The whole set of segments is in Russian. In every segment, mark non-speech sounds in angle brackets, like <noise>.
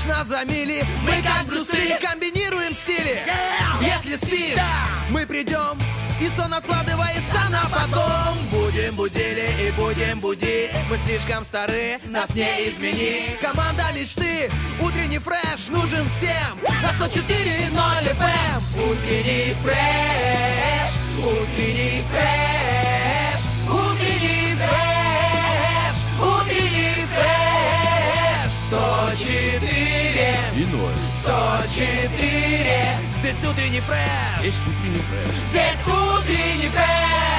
Видишь нас за мили, мы как Брюсы комбинируем стили. Если спишь, мы придем и сон откладывается на потом. Будем будили и будем будить. Вы слишком стары, нас не изменить. Команда мечты, утренний фреш нужен всем. На 104.0 FM Утренний фреш, утренний фреш Утренний фреш, утренний фреш. 104 И ноль. 104 Здесь утренний фреш Здесь утренний фреш. Здесь утренний фреш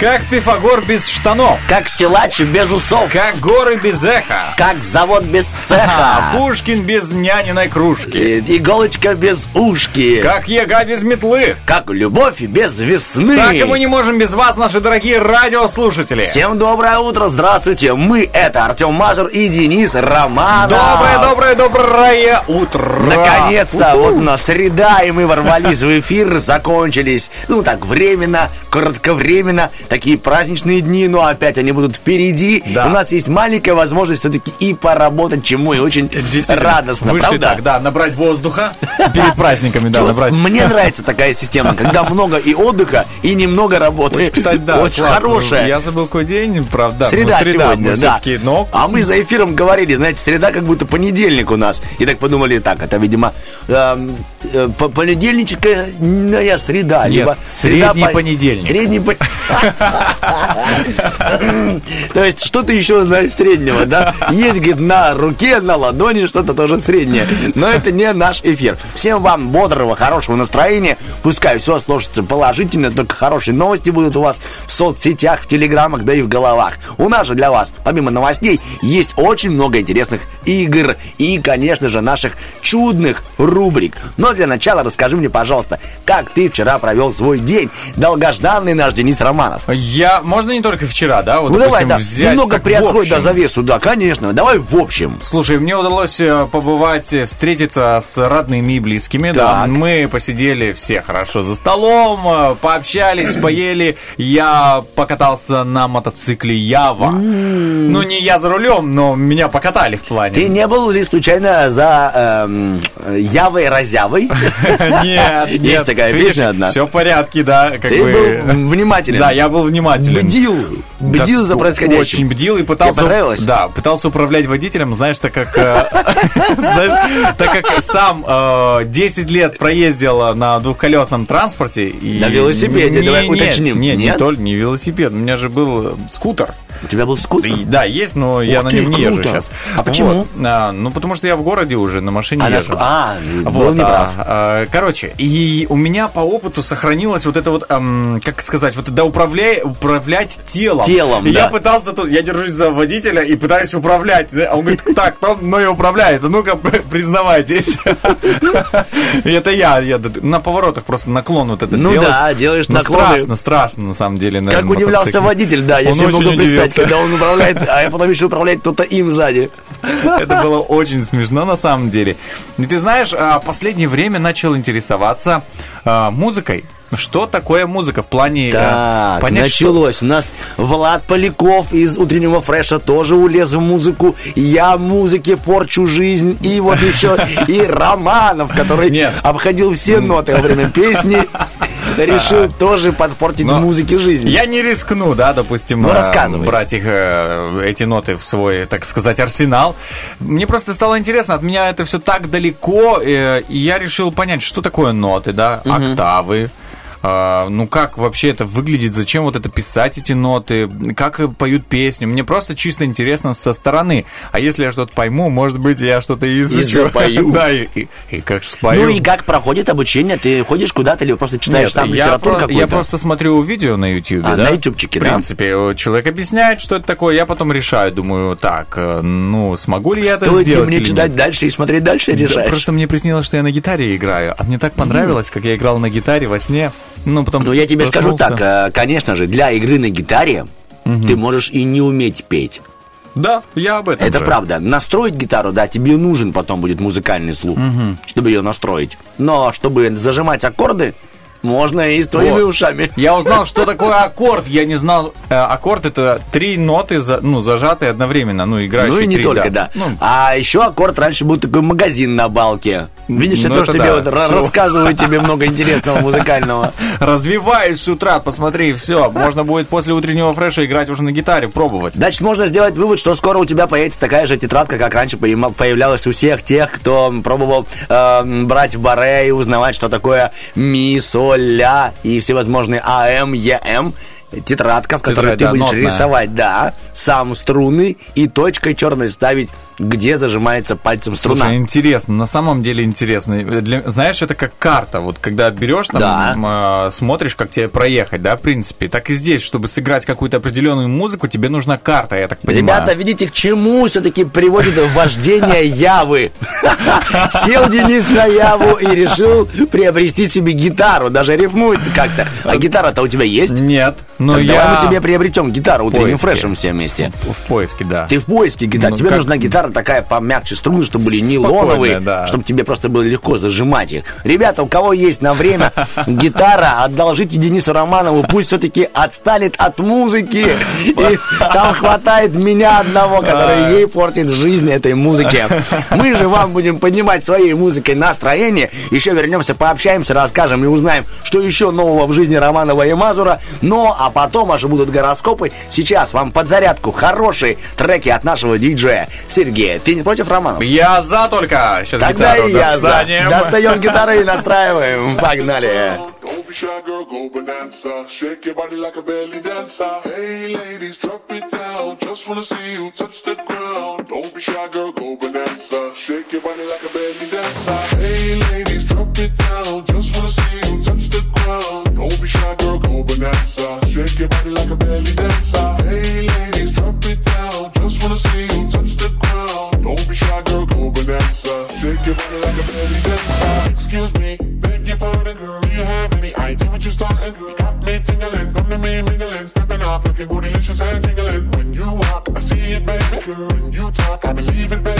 Как Пифагор без штанов. Как силач без усов. Как горы без эха. Как завод без А цеха. Пушкин без няниной кружки. И- Иголочка без ушки. Как яга без метлы. Как любовь без весны. Так и мы не можем без вас, наши дорогие радиослушатели. Всем доброе утро, здравствуйте. Мы это Артем Мазур и Денис Романов. Доброе, доброе, доброе утро. Наконец-то, вот у нас среда, и мы ворвались в эфир, закончились, ну так, временно, кратковременно, такие праздничные дни, но опять они будут впереди. Да. У нас есть маленькая возможность все-таки и поработать, чему и очень радостно, Вышли правда? так, да, набрать воздуха <laughs> перед праздниками, да, набрать. Мне <laughs> нравится такая система, когда много и отдыха, и немного работы. Кстати, да, Очень хорошая. Я забыл какой день, правда. Среда, ну, среда сегодня, да. но А мы за эфиром говорили, знаете, среда как будто понедельник у нас. И так подумали, так, это, видимо, эм, э, по- понедельническая среда. Нет, либо средний по- понедельник. Средний по- <laughs> <laughs> То есть что-то еще, знаешь, среднего, да? Есть, говорит, на руке, на ладони что-то тоже среднее. Но это не наш эфир. Всем вам бодрого, хорошего настроения. Пускай все сложится положительно, только хорошие новости будут у вас в соцсетях, в телеграммах, да и в головах. У нас же для вас, помимо новостей, есть очень много интересных игр и, конечно же, наших чудных рубрик. Но для начала расскажи мне, пожалуйста, как ты вчера провел свой день? Долгожданный наш Денис Романов. Я, можно не только вчера, да, вот, Ну давай, допустим, да, взять немного так приоткрой, да, завесу, да, конечно. Давай в общем. Слушай, мне удалось э, побывать, э, встретиться с родными и близкими. Да, Так. мы посидели все хорошо за столом, э, пообщались, <clears throat> поели. Я покатался на мотоцикле Ява. Ну, не я за рулем, но меня покатали в плане. Ты не был ли случайно за эм, Явой Разявой? <laughs> Нет, <laughs> Есть такая песня одна. Все в порядке, да, как Ты бы. был внимателен. Да, я был внимателен. Бдил. Бдил Да, за происходящим. Очень бдил и пытался... Тебе понравилось? Да, пытался управлять водителем, знаешь, так как... э, <laughs> знаешь, так как сам э, 10 лет проездил на двухколесном транспорте. На велосипеде, давай уточним. Нет, не только не велосипед, у меня же был э, скутер. У тебя был скутер? Да, есть, но я на нем не езжу сейчас. А почему? А, ну, потому что я в городе уже на машине А, езжу. а, был Вот, а, короче, и у меня по опыту сохранилось вот это вот, как сказать, вот это управляй, управлять телом. Телом, И да. я пытался тут, я держусь за водителя и пытаюсь управлять. А он говорит, так, кто мной управляет? А Ну-ка, признавайтесь. Это я, я на поворотах просто наклон вот этот Ну да, делаешь Ну, наклоны. страшно, страшно, на самом деле, Как удивлялся водитель, да, я себе могу представить, когда он управляет, а я потом еще управлять кто-то им сзади. Это было очень смешно на самом деле. И ты знаешь, а, последнее время начал интересоваться а, музыкой. Что такое музыка в плане Так, понять, что- началось. У нас Влад Поляков из утреннего фреша тоже улез в музыку. Я музыке порчу жизнь. И вот еще и Романов, который Нет. обходил все ноты во время песни, <laughs> решил тоже подпортить Но музыке жизнь. Я не рискну, да, допустим, Ну, э, рассказывай. брать их, э, эти ноты в свой, так сказать, арсенал. Мне просто стало интересно, от меня это все так далеко, э, и я решил понять, что такое ноты, да, октавы. А, ну как вообще это выглядит, зачем вот это писать эти ноты, как поют песню. Мне просто чисто интересно со стороны. А если я что-то пойму, может быть, я что-то и изучу. запою. <laughs> Да, и, и- и как спою. Ну и как проходит обучение? Ты ходишь куда-то или просто читаешь Нет, сам я, литературу про- какую-то? я просто смотрю видео на YouTube, А, да? на ютубчике, В да? принципе, вот человек объясняет, что это такое, я потом решаю, думаю, так, э, ну, смогу ли я это Стоит ли сделать мне или читать нет? дальше и смотреть дальше, Да, решаешь? просто мне приснилось, что я на гитаре играю, а мне так понравилось, как я играл на гитаре во сне. Ну, потом Ну, я тебе скажу так, э, конечно же, для игры на гитаре ты можешь и не уметь петь. Да, я об этом Это же. правда. Настроить гитару, да, тебе нужен потом будет музыкальный слух, чтобы ее настроить. Но чтобы зажимать аккорды, Можно и с твоими Вот. ушами. Я узнал, что <laughs> такое аккорд. Я не знал. Э, Аккорд это три ноты, ну, зажатые одновременно, ну, играющие Ну и не три, только, да. Ну, А еще аккорд раньше был такой магазин на балке. Видишь, Ну, это тоже это тебе да. вот ра- Шоу. рассказываю тебе много интересного музыкального. развиваюсь с утра, посмотри, все. Можно будет после утреннего фреша играть уже на гитаре, пробовать. Значит, можно сделать вывод, что скоро у тебя появится такая же тетрадка, как раньше появлялась у всех тех, кто пробовал э, брать в баре и узнавать, что такое ми, соль, ля и всевозможные АМ, ЕМ. Тетрадка, в которой Тетрадь, ты да, будешь нотная. рисовать, да, сам струны и точкой черной ставить, где зажимается пальцем струна. Слушай, интересно, на самом деле интересно. Для- знаешь, это как карта. Вот когда берешь там, Да. э, смотришь, как тебе проехать, да, в принципе. Так и здесь, чтобы сыграть какую-то определенную музыку, тебе нужна карта, я так понимаю. Ребята, видите, к чему все-таки приводит вождение Явы? <laughs> Сел Денис на Яву и решил приобрести себе гитару. Даже рифмуется как-то. А гитара-то у тебя есть? Нет, но Так я Давай мы тебе приобретем гитару утренним фрешем все вместе. в поиске, да. Ты в поиске гитары. Ну, тебе как- нужна гитара такая помягче, струны, чтобы были нейлоновые, да. чтобы тебе просто было легко зажимать их. Ребята, у кого есть на время <laughs> гитара, одолжите Денису Романову, пусть все-таки отстанет от музыки. И там хватает меня одного, который ей портит жизнь этой музыки. Мы же вам будем поднимать своей музыкой настроение. Еще вернемся, пообщаемся, расскажем и узнаем, что еще нового в жизни Романова и Мазура. Ну, а потом аж будут гороскопы. Сейчас вам подзарядку хорошие треки от нашего диджея Сергея. Ты не против Романова? Я за только. Сейчас Тогда гитару и я за. достанем. Достаем гитары и настраиваем. Погнали. Don't be shy, girl, go bonanza. Shake your body like a belly dancer. Hey, ladies, drop it down. Just wanna see you touch the ground. Don't be shy, girl, go bonanza. Shake your body like a belly dancer. Hey, ladies, drop it down. Just wanna see you the. Don't be shy, girl, go bonanza. Shake your body like a belly dancer. Hey, ladies, drop it down. Just wanna see you touch the ground. Don't be shy, girl, go bonanza. Shake your body like a belly dancer. Excuse me, beg your pardon, girl. Do you have any idea what you starting, girl? Got me tingling, come to me mingling, stepping off, looking bootylicious and jingling. When you walk, I see it, baby, girl. When you talk, I believe it, baby,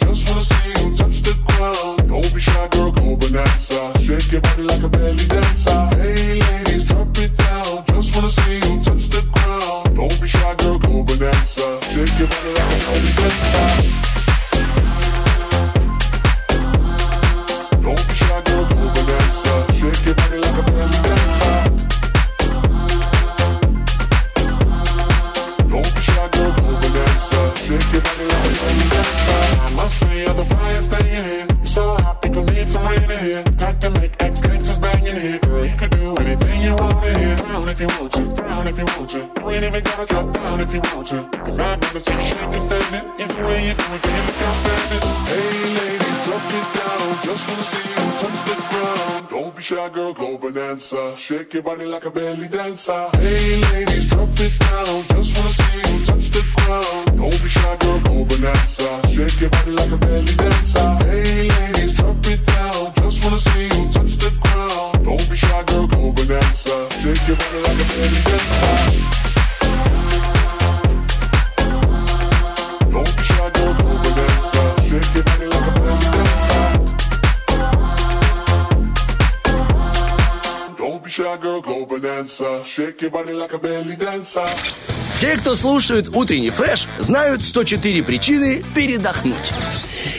Dancer. Те, кто слушают утренний фреш, знают 104 причины передохнуть.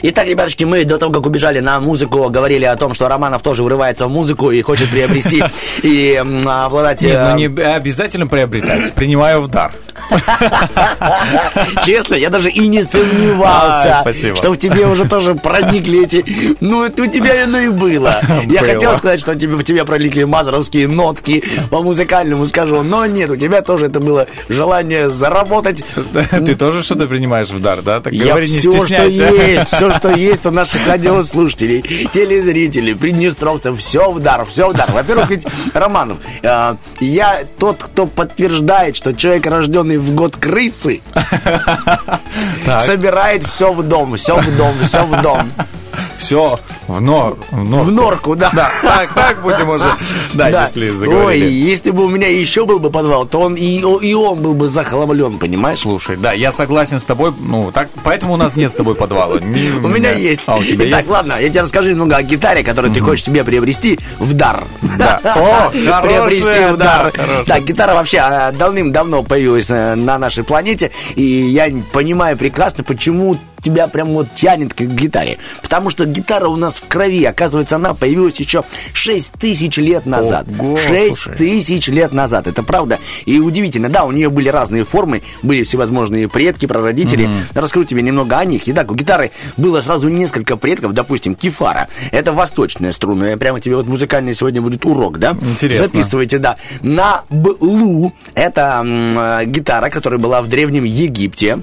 Итак, ребятушки, мы до того, как убежали на музыку, говорили о том, что Романов тоже врывается в музыку и хочет приобрести <laughs> и обладать... Нет, э, ну не обязательно приобретать. Принимаю в дар. <laughs> Честно, я даже и не сомневался, что в тебе уже тоже проникли эти... Ну, это у тебя оно и было. Я хотел сказать, что в тебя проникли мазаровские нотки по музыкальному скажу, но нет, у тебя тоже это было желание заработать. <laughs> Ты тоже что-то принимаешь в дар, да? Так говори, не все, что есть, все, что <laughs> есть у наших радиослушателей, телезрителей, приднестровцев. Все в дар, все в дар. Во-первых, ведь, Романов, э, я тот, кто подтверждает, что человек, рожденный в год крысы, <laughs> собирает все в дом, все в дом, все в дом. <laughs> Все в, нор, в, норку. В норку, да. Да, так, так будем уже. <laughs> Да, если Ой, заговорили. если бы у меня еще был бы подвал, то он и, и он был бы захламлен, понимаешь? Слушай, да, я согласен с тобой, ну, так, поэтому у нас нет с тобой подвала. Ни <laughs> У меня есть. А у тебя Итак, есть? ладно, я тебе расскажу немного о гитаре, которую ты хочешь себе приобрести в дар. Да. <laughs> О, Приобрести в да, дар. Так, гитара вообще а, давным-давно появилась э, на нашей планете, и я понимаю прекрасно, почему тебя прям вот тянет к гитаре. Потому что гитара у нас в крови, оказывается, она появилась еще 6 тысяч лет назад. Ого, 6 слушай. тысяч лет назад, это правда. И удивительно, да, у нее были разные формы, были всевозможные предки, прародители. Расскажу тебе немного о них. Итак, у гитары было сразу несколько предков, допустим, кефара. Это восточная струна. Я прямо тебе вот музыкальный сегодня будет урок, да? Интересно. Записывайте, да. На блу это м, э, гитара, которая была в Древнем Египте.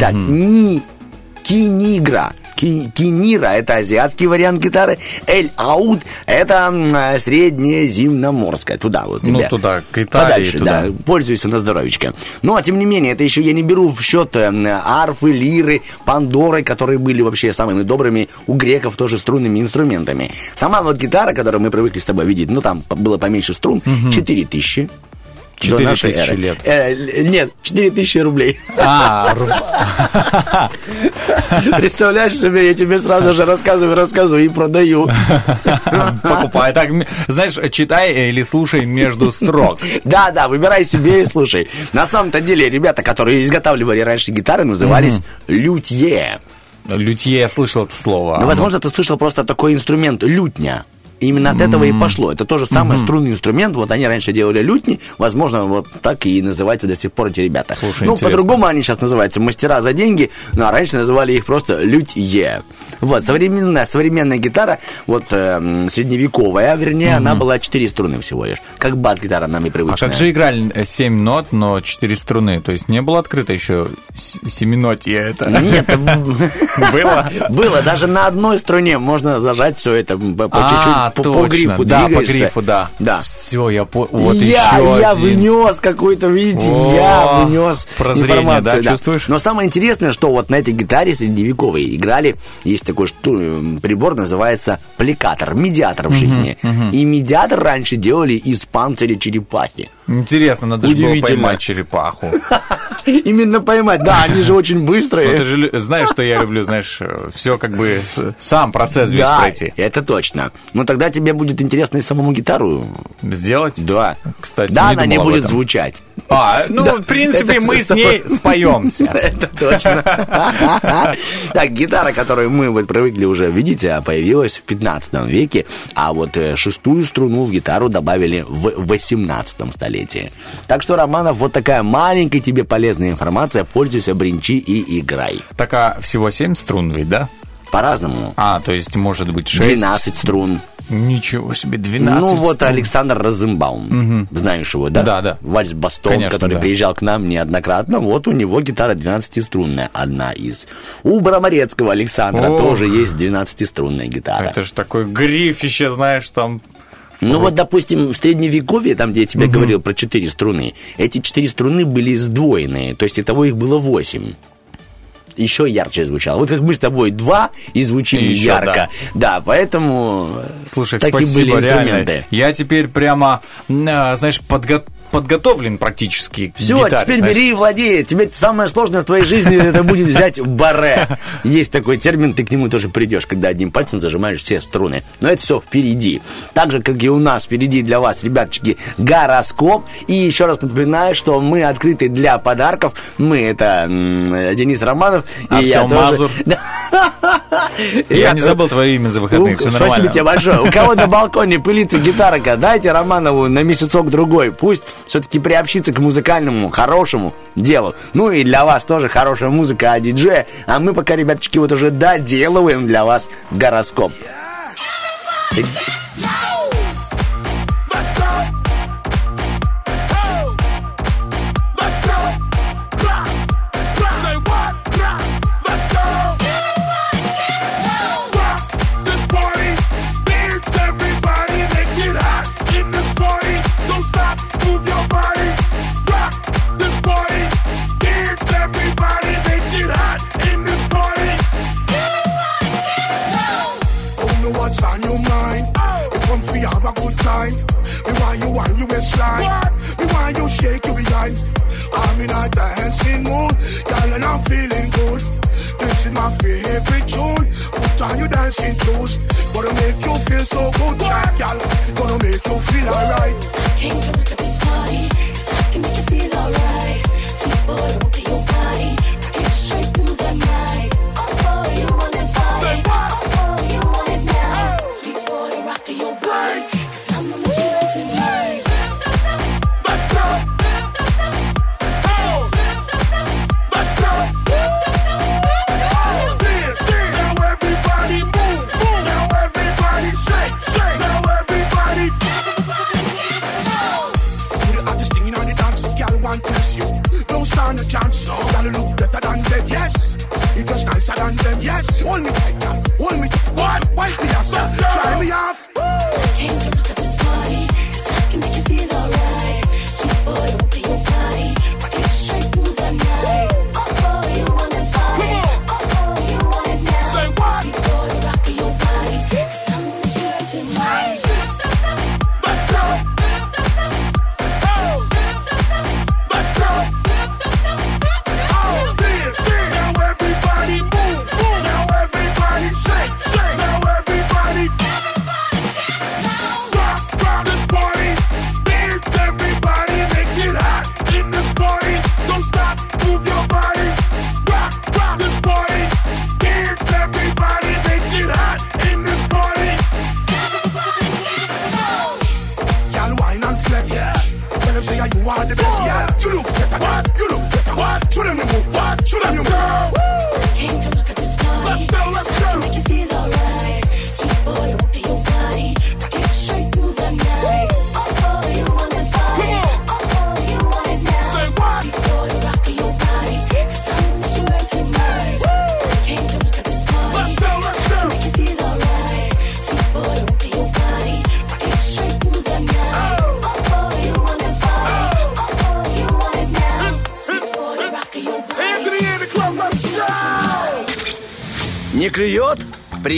Так, ни кинигра. Кинира – это азиатский вариант гитары. Эль-ауд – это э, среднеземноморская. Туда вот. Ну, туда, к Италии. Подальше, туда. да. Пользуйся на здоровечко. Ну, а тем не менее, это еще я не беру в счет э, арфы, лиры, пандоры, которые были вообще самыми добрыми у греков тоже струнными инструментами. Сама вот гитара, которую мы привыкли с тобой видеть, ну, там было поменьше струн, угу. 4000 4 нашей тысячи эры. лет. Э, нет, 4 тысячи рублей. А, <laughs> <laughs> Представляешь себе, я тебе сразу же рассказываю, рассказываю и продаю. <laughs> покупай. Так, знаешь, читай или слушай между строк. Да, да, выбирай себе и слушай. На самом-то деле, ребята, которые изготавливали раньше гитары, назывались лютье. Лютье, я слышал это слово. Ну, возможно, ты слышал просто такой инструмент лютня. Именно от этого и пошло. Это тоже самый струнный инструмент. Вот они раньше делали лютни. Возможно, вот так и называются до сих пор эти ребята. Слушай, ну, по-другому они сейчас называются мастера за деньги, ну, а раньше называли их просто лютье. Вот, современная, современная гитара, вот, эм, средневековая, вернее, она была 4 струны всего лишь. Как бас-гитара нам и А привычная. как же играли 7 нот, но 4 струны? То есть не было открыто еще с- семинотье это? Нет, <laughs> Было? Было, даже на одной струне можно зажать все это по, А, чуть-чуть, по, грифу Да, по грифу, да. Да. Все, я. Вот я, еще я внес какой-то, видите, я внес прозрение, информацию. да, чувствуешь? Но самое интересное, что вот на этой гитаре средневековой играли, есть такой шту- прибор, называется плекатор, медиатор в жизни. И медиатор раньше делали из панциря черепахи. Интересно, надо же было поймать черепаху. <laughs> Именно поймать, да, они же очень быстрые. ты же знаешь, что я люблю, знаешь, все как бы сам процесс весь Да, пройти. это точно. Но тогда тебе будет интересно и самому гитару. Сделать? Да. Кстати, да, не она не будет звучать. А, <laughs> ну, Да, в принципе, мы с ней <laughs> споемся. Это точно. Так, гитара, которую мы вот привыкли уже видеть, а, появилась в 15 веке, а вот э, шестую струну в гитару добавили в 18 столетии. Так что, Романов, вот такая маленькая тебе полезная информация. Пользуйся, бренчи и играй. Так, а всего 7 струн ведь, да? По-разному. А, то есть, может быть, 6. 12 струн. Ничего себе, 12 Ну, вот струн. Александр Розенбаум. Знаешь его, да? Да, да. Вальс-бастон, Конечно, который да. приезжал к нам неоднократно. Вот у него гитара 12-струнная, одна из. У Браморецкого Александра Ох. тоже есть 12-струнная гитара. Это же такой грифище, знаешь, там... Ну вот, допустим, в средневековье, там, где я тебе говорил про четыре струны, эти четыре струны были сдвоенные, то есть итого их было восемь. Еще ярче звучало. Вот как мы с тобой два и звучим И еще, ярко. Да. поэтому Слушай, так и были спасибо, реально. инструменты. Я теперь прямо, а, знаешь, подго- подготовлен практически Все, гитаре, теперь знаешь. бери и владей. Теперь самое сложное в твоей жизни это будет взять баре. Есть такой термин, ты к нему тоже придешь, когда одним пальцем зажимаешь все струны. Но это все впереди. Так же, как и у нас впереди для вас, ребяточки, гороскоп. И еще раз напоминаю, что мы открыты для подарков. Мы это Денис Романов. и я тоже. Мазур. <laughs> Да. Я не забыл твое имя за выходных, У- все Спасибо нормально. тебе большое. У кого на балконе пылится гитарка, дайте Романову на месяцок-другой. Пусть все-таки приобщится к музыкальному, хорошему делу. Ну и для вас тоже хорошая музыка о диджее. А мы пока, ребяточки, вот уже доделываем для вас гороскоп. what's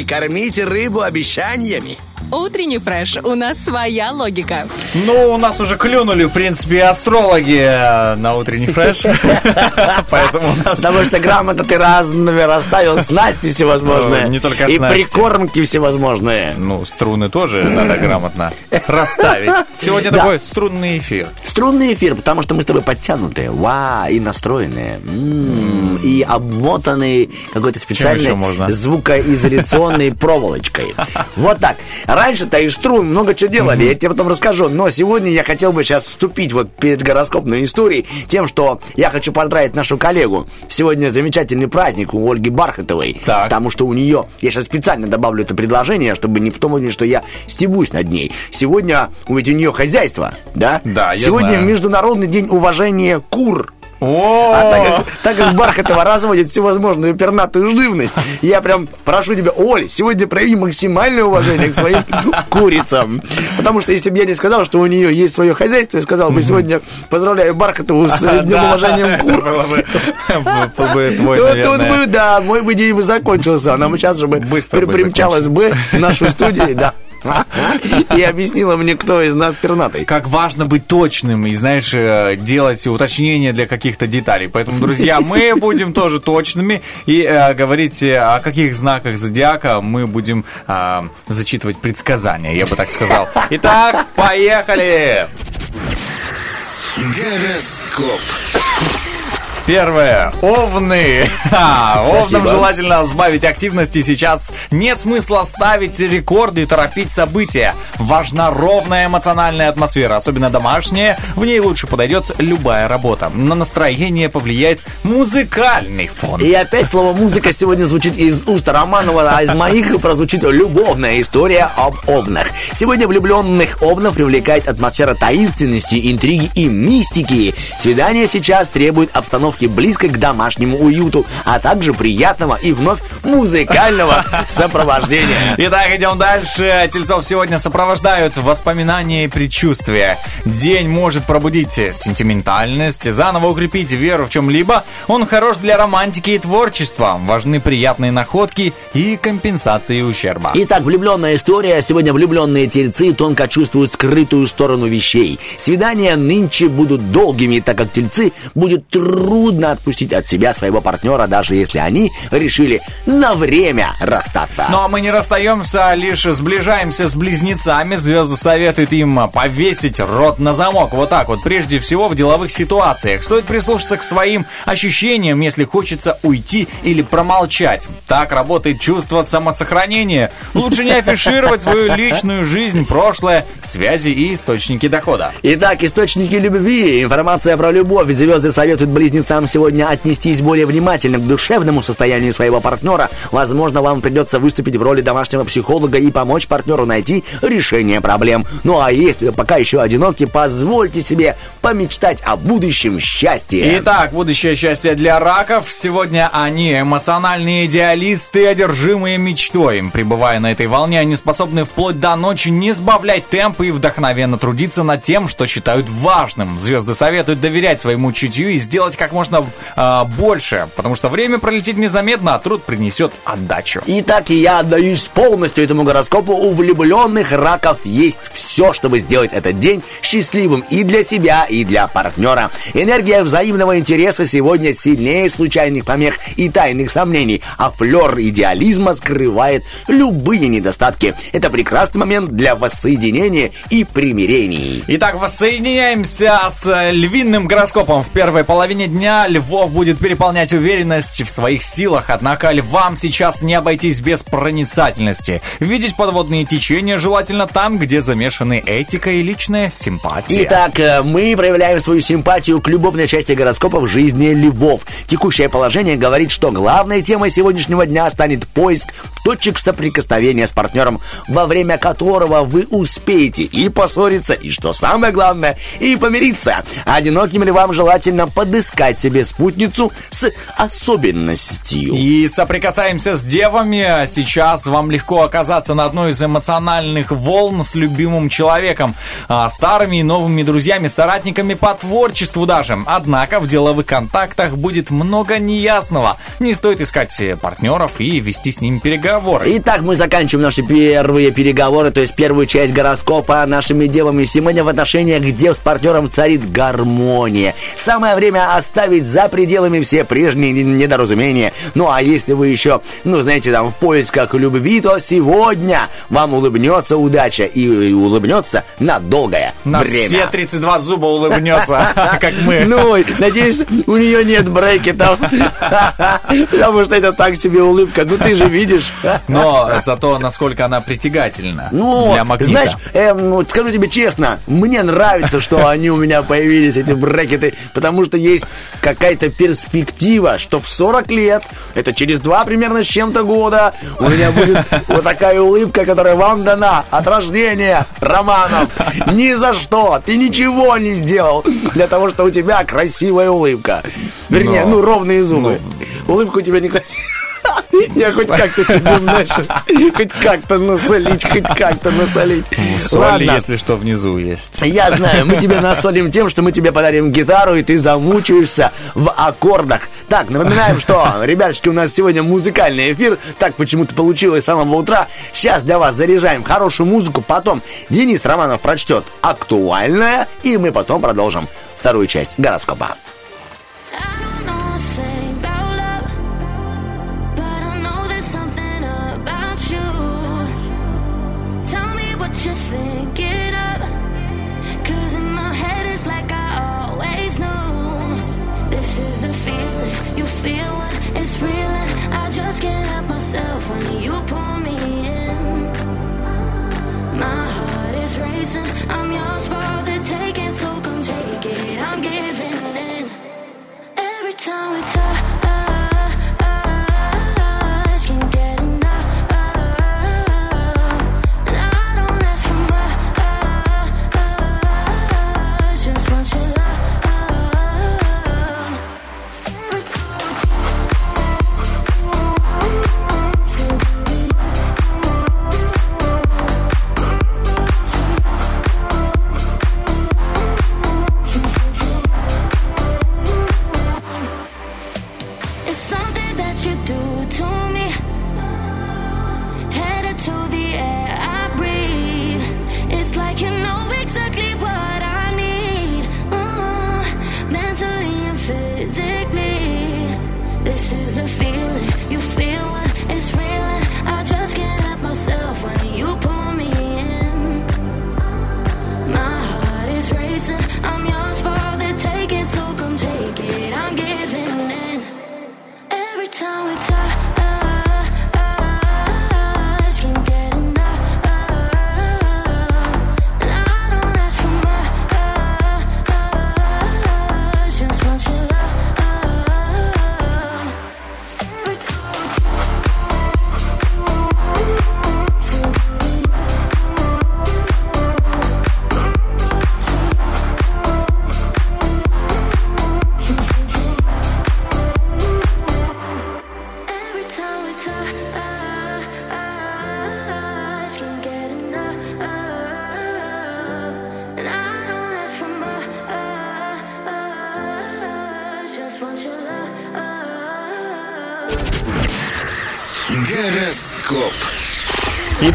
Прикормите рыбу обещаниями. Утренний фреш. У нас своя логика. Ну, у нас уже клюнули, в принципе, астрологи э, на утренний фреш. <laughs> Поэтому у нас... Потому что грамотно ты разными расставил снасти всевозможные. Не только И прикормки всевозможные. Ну, струны тоже надо грамотно расставить. <laughs> Сегодня такой струнный эфир. Струнный эфир, потому что мы с тобой подтянутые, ва, и настроенные, и обмотанные какой-то специальной звукоизоляционной <laughs> проволочкой. Вот так. Раньше-то из струн много чего делали, я тебе потом расскажу. Но сегодня я хотел бы сейчас вступить вот перед гороскопной историей тем, что я хочу поздравить нашу коллегу. Сегодня замечательный праздник у Ольги Бархатовой. Потому что у нее, я сейчас специально добавлю это предложение, чтобы не потом что я стебусь над ней. Сегодня ведь у нее хозяйство, да? Да, я Сегодня. Международный день уважения кур. А так как, так как Бархатова разводит всевозможную пернатую живность, я прям прошу тебя, Оль, сегодня прояви максимальное уважение к своим курицам. Потому что если бы я не сказал, что у нее есть свое хозяйство, я сказал бы сегодня поздравляю Бархатову <laughs> с днем уважения кур. было бы, твой, наверное, да, мой бы день бы закончился. Она бы сейчас же бы примчалась бы в нашу студию, да. И объяснила мне, кто из нас пернатый. как важно быть точным и, знаешь, э, делать уточнения для каких-то деталей. Поэтому, друзья, мы будем тоже точными и э, говорить э, о каких знаках зодиака мы будем э, зачитывать предсказания, я бы так сказал. Итак, поехали! Гороскоп. Первое. Овны. <laughs> Овнам желательно сбавить активности. Сейчас нет смысла ставить рекорды и торопить события. Важна ровная эмоциональная атмосфера, особенно домашняя. В ней лучше подойдет любая работа. На настроение повлияет музыкальный фон. И опять слово «музыка» сегодня звучит из уст Романова, а из моих прозвучит любовная история об овнах. Сегодня влюбленных овнов привлекает атмосфера таинственности, интриги и мистики. Свидание сейчас требует обстановки обстановки, близкой к домашнему уюту, а также приятного и вновь музыкального <laughs> сопровождения. Итак, идем дальше. Тельцов сегодня сопровождают воспоминания и предчувствия. День может пробудить сентиментальность, заново укрепить веру в чем-либо. Он хорош для романтики и творчества. Важны приятные находки и компенсации ущерба. Итак, влюбленная история. Сегодня влюбленные тельцы тонко чувствуют скрытую сторону вещей. Свидания нынче будут долгими, так как тельцы будет трудно отпустить от себя своего партнера, даже если они решили на время расстаться. Ну а мы не расстаемся, а лишь сближаемся с близнецами. Звезды советуют им повесить рот на замок. Вот так вот. Прежде всего в деловых ситуациях. Стоит прислушаться к своим ощущениям, если хочется уйти или промолчать. Так работает чувство самосохранения. Лучше не афишировать свою личную жизнь, прошлое, связи и источники дохода. Итак, источники любви. Информация про любовь. Звезды советуют близнецам сегодня отнестись более внимательно к душевному состоянию своего партнера. Возможно, вам придется выступить в роли домашнего психолога и помочь партнеру найти решение проблем. Ну а если вы пока еще одиноки, позвольте себе помечтать о будущем счастье. Итак, будущее счастье для раков. Сегодня они эмоциональные идеалисты, одержимые мечтой. Пребывая на этой волне, они способны вплоть до ночи не сбавлять темп и вдохновенно трудиться над тем, что считают важным. Звезды советуют доверять своему чутью и сделать как можно а, больше, потому что время пролетит незаметно, а труд принесет отдачу. Итак, я отдаюсь полностью этому гороскопу. У влюбленных раков есть все, чтобы сделать этот день счастливым и для себя, и для партнера. Энергия взаимного интереса сегодня сильнее случайных помех и тайных сомнений, а флер идеализма скрывает любые недостатки. Это прекрасный момент для воссоединения и примирений. Итак, воссоединяемся с э, львиным гороскопом. В первой половине дня львов будет переполнять уверенность в своих силах, однако львам сейчас не обойтись без проницательности. Видеть подводные течения желательно там, где замешаны этика и личная симпатия. Итак, э, мы проявляем свою симпатию к любовной части гороскопа в жизни львов. Текущее положение говорит, что главной темой сегодняшнего дня станет поиск точек соприкосновения с партнером, во время которого вы успеете и поссориться, и, что самое главное, и помириться. Одиноким львам желательно подыскать себе спутницу с особенностью. И соприкасаемся с девами. Сейчас вам легко оказаться на одной из эмоциональных волн с любимым человеком, а, старыми и новыми друзьями, соратниками по творчеству даже. Однако в деловых контактах будет много неясного. Не стоит искать э, партнеров и вести с ними переговоры. Итак, мы заканчиваем наши первые переговоры, то есть первую часть гороскопа нашими девами. Сегодня в отношениях, где с партнером царит гармония. Самое время оставить за пределами все прежние не- недоразумения. Ну а если вы еще, ну знаете, там в поисках любви, то сегодня вам улыбнется удача и, и улыбнется на долгое На время. все 32 зуба улыбнется, <laughs> как мы. Ну, надеюсь, у нее нет брекетов. <laughs> Потому что это так себе улыбка. Ну, ты же видишь. Но зато насколько она притягательна Ну, для магнита. знаешь, э, ну, скажу тебе честно, мне нравится, что они у меня появились, эти брекеты, потому что есть какая-то перспектива, что в 40 лет, это через два примерно с чем-то года, у меня будет <laughs> вот такая улыбка, которая вам дана от рождения, Романов. Ни за что, ты ничего не сделал для того, что у тебя красивая улыбка. Вернее, Но- ну, ровные зубы. Улыбка у тебя не красивая. Я хоть как-то тебе, знаешь, хоть как-то насолить, хоть как-то насолить. Соль, Ладно. если что, внизу есть. Я знаю, мы тебе насолим тем, что мы тебе подарим гитару, и ты замучаешься в аккордах. Так, напоминаем, что, ребятушки, у нас сегодня музыкальный эфир. Так почему-то получилось с самого утра. Сейчас для вас заряжаем хорошую музыку. Потом Денис Романов прочтет актуальное, и мы потом продолжим вторую часть гороскопа. I'm yours for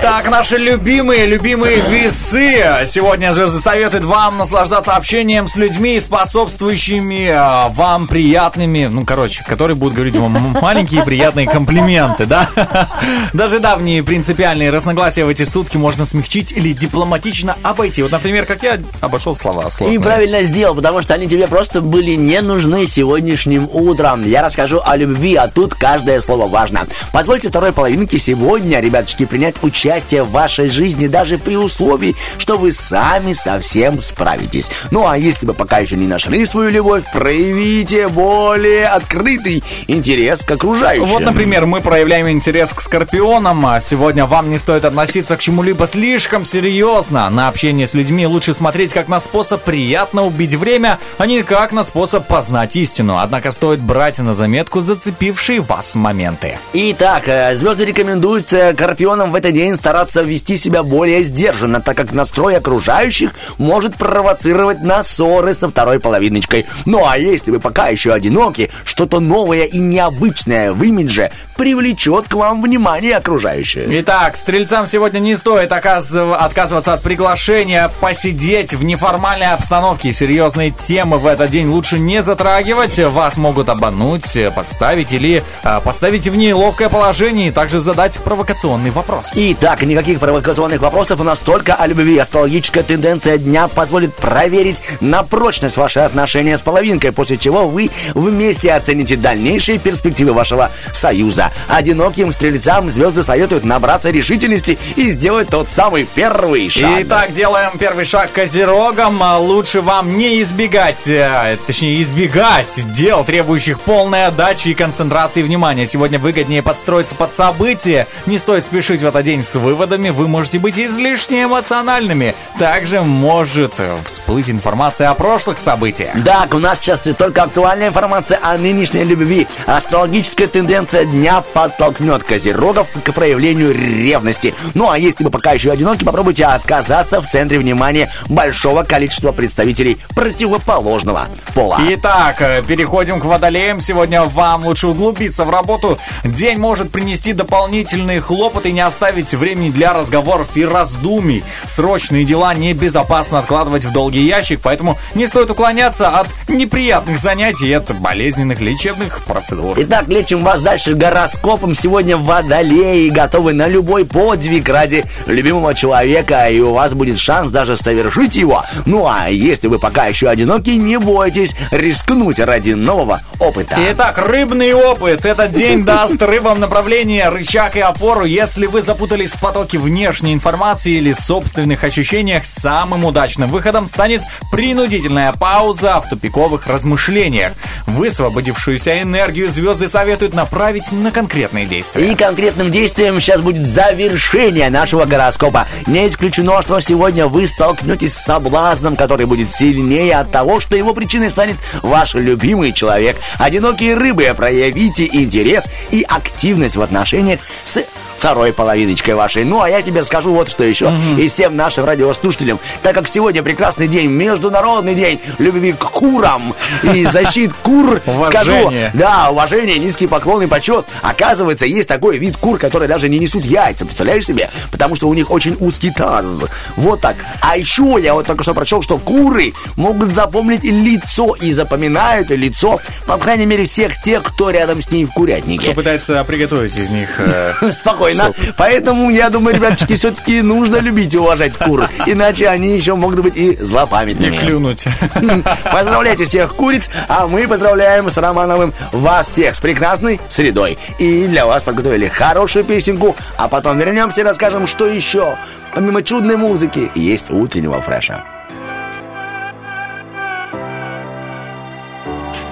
Итак, наши любимые, любимые весы. Сегодня звезды советуют вам наслаждаться общением с людьми, способствующими а, вам приятными, ну, короче, которые будут говорить вам маленькие приятные комплименты, да? <laughs> Даже давние принципиальные разногласия в эти сутки можно смягчить или дипломатично обойти. Вот, например, как я обошел слова И сложные. правильно сделал, потому что они тебе просто были не нужны сегодняшним утром. Я расскажу о любви, а тут каждое слово важно. Позвольте второй половинке сегодня, ребяточки, принять участие в вашей жизни даже при условии, что вы сами совсем справитесь. Ну а если вы пока еще не нашли свою любовь, проявите более открытый интерес к окружающим. Вот, например, мы проявляем интерес к скорпионам, а сегодня вам не стоит относиться к чему-либо слишком серьезно. На общение с людьми лучше смотреть как на способ приятно убить время, а не как на способ познать истину. Однако стоит брать на заметку зацепившие вас моменты. Итак, э, звезды рекомендуют э, Скорпионам в этот день стараться вести себя более сдержанно, так как настрой окружающих может провоцировать на ссоры со второй половиночкой. Ну а если вы пока еще одиноки, что-то новое и необычное в имидже привлечет к вам внимание окружающих. Итак, стрельцам сегодня не стоит отказываться от приглашения посидеть в неформальной обстановке. Серьезные темы в этот день лучше не затрагивать. Вас могут обмануть, подставить или э, поставить в неловкое положение и также задать провокационный вопрос. Итак, никаких провокационных вопросов у нас только о любви. Астрологическая тенденция дня позволит проверить на прочность ваши отношения с половинкой, после чего вы вместе оцените дальнейшие перспективы вашего союза. Одиноким стрельцам звезды советуют набраться решительности и сделать тот самый первый шаг. Итак, делаем первый шаг козерогам. А Лучше вам не избегать, э, точнее избегать дел, требующих полной отдачи и концентрации внимания. Сегодня выгоднее подстроиться под события. Не стоит спешить в этот день с выводами, вы можете быть излишне эмоциональными. Также может всплыть информация о прошлых событиях. Так, у нас сейчас только актуальная информация о нынешней любви. Астрологическая тенденция дня подтолкнет козерогов к проявлению ревности. Ну а если вы пока еще одиноки, попробуйте отказаться в центре внимания большого количества представителей противоположного пола. Итак, э, переходим к водолеям. Сегодня вам лучше углубиться в работу. День может принести дополнительные хлопоты и не оставить времени для разговоров и раздумий. Срочные дела небезопасно откладывать в долгий ящик, поэтому не стоит уклоняться от неприятных занятий и от болезненных лечебных процедур. Итак, лечим вас дальше гороскопом. Сегодня водолеи готовы на любой подвиг ради любимого человека, и у вас будет шанс даже совершить его. Ну а если вы пока еще одиноки, не бойтесь рискнуть ради нового опыта. Итак, рыбный опыт. Этот день даст рыбам направление, рычаг и опору. Если вы запутались потоке внешней информации или собственных ощущениях, самым удачным выходом станет принудительная пауза в тупиковых размышлениях. Высвободившуюся энергию звезды советуют направить на конкретные действия. И конкретным действием сейчас будет завершение нашего гороскопа. Не исключено, что сегодня вы столкнетесь с соблазном, который будет сильнее от того, что его причиной станет ваш любимый человек. Одинокие рыбы, проявите интерес и активность в отношениях с второй половиночкой вашей. Ну, а я тебе скажу вот что еще. И всем нашим радиослушателям, так как сегодня прекрасный день, Международный день любви к курам и <laughs> защит кур, скажу, да, уважение, низкий поклон и почет. Оказывается, есть такой вид кур, которые даже не несут яйца, представляешь себе? Потому что у них очень узкий таз. Вот так. А еще я вот только что прочел, что куры могут запомнить лицо и запоминают лицо, по крайней мере, всех тех, кто рядом с ней в курятнике. Кто пытается приготовить из них... э, <laughs> Спокойно. Поэтому, я думаю, ребяточки, все-таки нужно любить и уважать кур. Иначе они еще могут быть и злопамятными. клюнуть. <laughs> Поздравляйте всех куриц, а мы поздравляем с Романовым вас всех с прекрасной средой. И для вас подготовили хорошую песенку, а потом вернемся и расскажем, что еще, помимо чудной музыки, есть утреннего фреша.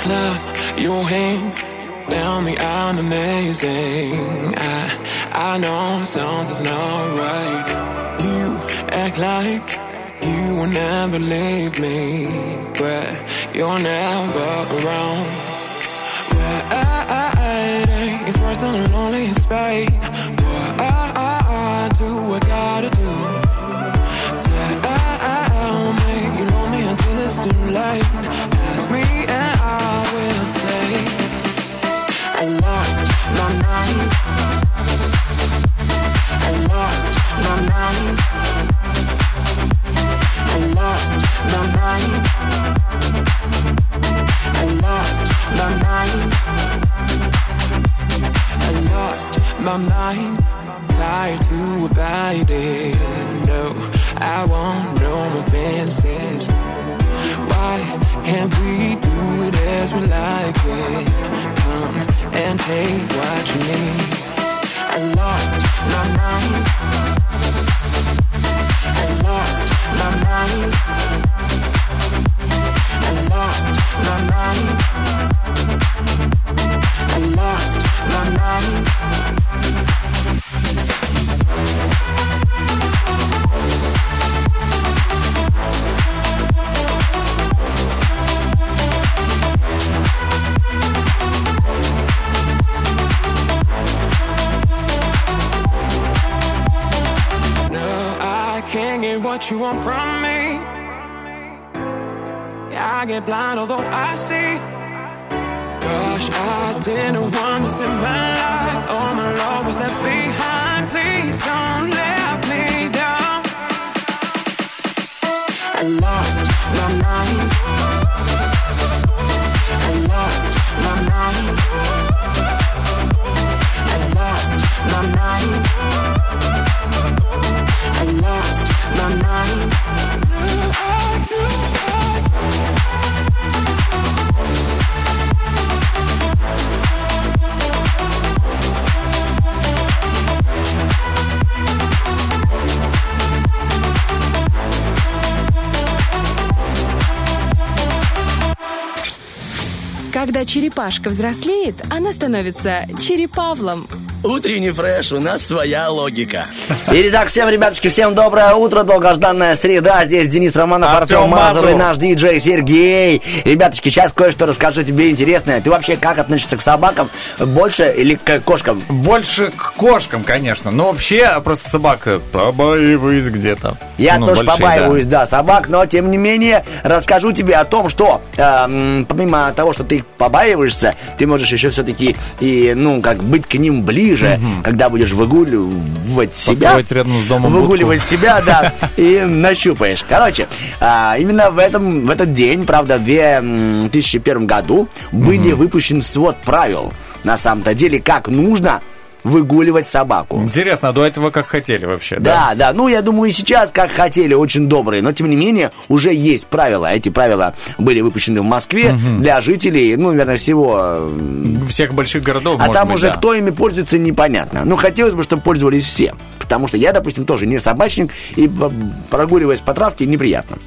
clap your hands down the aisle amazing. I, I know something's not right. You act like you will never leave me But you're never around. Is worse than a lonely spade What do I gotta do. Tell me you love me until it's too late. Ask me I lost my mind. I lost my mind. I lost my mind. I lost my mind. I lost my mind. Tired to abide. No, I want no offenses. Why can't we do it as we like it? Come and take what you need. I lost my mind. I lost my mind. I lost my mind. I lost my mind. What you want from me. Yeah, I get blind although I see. Gosh, I didn't want this in my life. All my love was left behind. Please don't let me down. I lost my mind. I lost my mind. I lost my mind. Когда черепашка взрослеет, она становится черепавлом. Утренний фреш, у нас своя логика. Итак, всем, ребятушки, всем доброе утро, долгожданная среда. Здесь Денис Романов, Артем Артем Мазур и наш диджей Сергей. Ребятушки, сейчас кое-что расскажу тебе интересное. Ты вообще как относишься к собакам? Больше или к кошкам? Больше к кошкам, конечно. Но вообще, просто собака побаиваюсь где-то. Я Ну, тоже большие, побаиваюсь, да. собак, но тем не менее расскажу тебе о том, что э, помимо того, что ты их побаиваешься, ты можешь еще все-таки и, ну, как быть к ним ближе, когда будешь выгуливать себя. Построить рядом с домом Выгуливать себя, да, <laughs> и нащупаешь. Короче, а, именно в, этом, в этот день, правда, в 2001 году были выпущен свод правил, на самом-то деле, как нужно выгуливать собаку. Интересно, а до этого как хотели вообще, Да, да, ну я думаю и сейчас как хотели, очень добрые, но тем не менее уже есть правила. Эти правила были выпущены в Москве для жителей, ну, наверное, всего... Всех больших городов, А там быть, уже да. кто ими пользуется, непонятно. Ну, хотелось бы, чтобы пользовались все. Потому что я, допустим, тоже не собачник, и прогуливаясь по травке неприятно.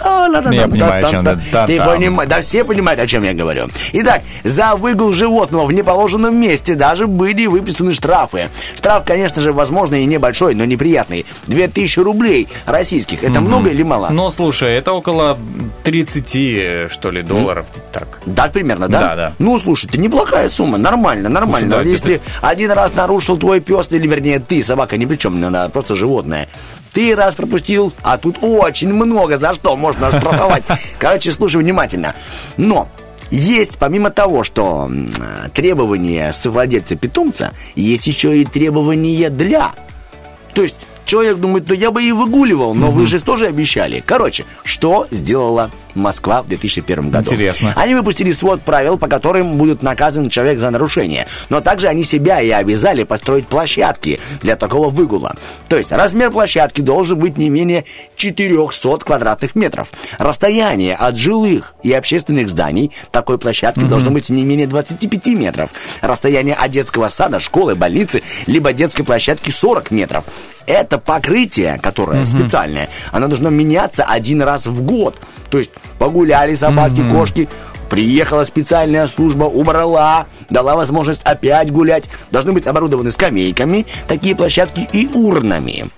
А, Я понимаю, о чем ты. Да, понимаешь, да все понимают, о чем я говорю. Итак, за выгул животного в неположенном месте даже были выписаны штрафы. Штраф, конечно же, возможно, и небольшой, но неприятный. 2000 рублей российских. Это много или мало? Ну, слушай, это около 30, что ли, долларов. Так. Так примерно, да? Да, да. Ну, слушайте, неплохая сумма, нормально, нормально. Слушай, да, Если один раз нарушил твой пес, или вернее ты, собака, ни при чем, она просто животное. Ты раз пропустил, а тут очень много за что можно штрафовать. <laughs> Короче, слушай внимательно. Но есть, помимо того, что требования совладельца питомца, есть еще и требования для. То есть человек думает, ну я бы и выгуливал, но вы же тоже обещали. Короче, что сделала Москва в 2001 году? Интересно. Они выпустили свод правил, по которым будет наказан человек за нарушение. Но также они себя и обязали построить площадки для такого выгула. То есть размер площадки должен быть не менее 400 квадратных метров. Расстояние от жилых и общественных зданий такой площадки должно быть не менее 25 метров. Расстояние от детского сада, школы, больницы, либо детской площадки 40 метров. Это покрытие, которое специальное, оно должно меняться один раз в год. То есть погуляли собаки, кошки, Приехала специальная служба, убрала, дала возможность опять гулять. Должны быть оборудованы скамейками, такие площадки и урнами.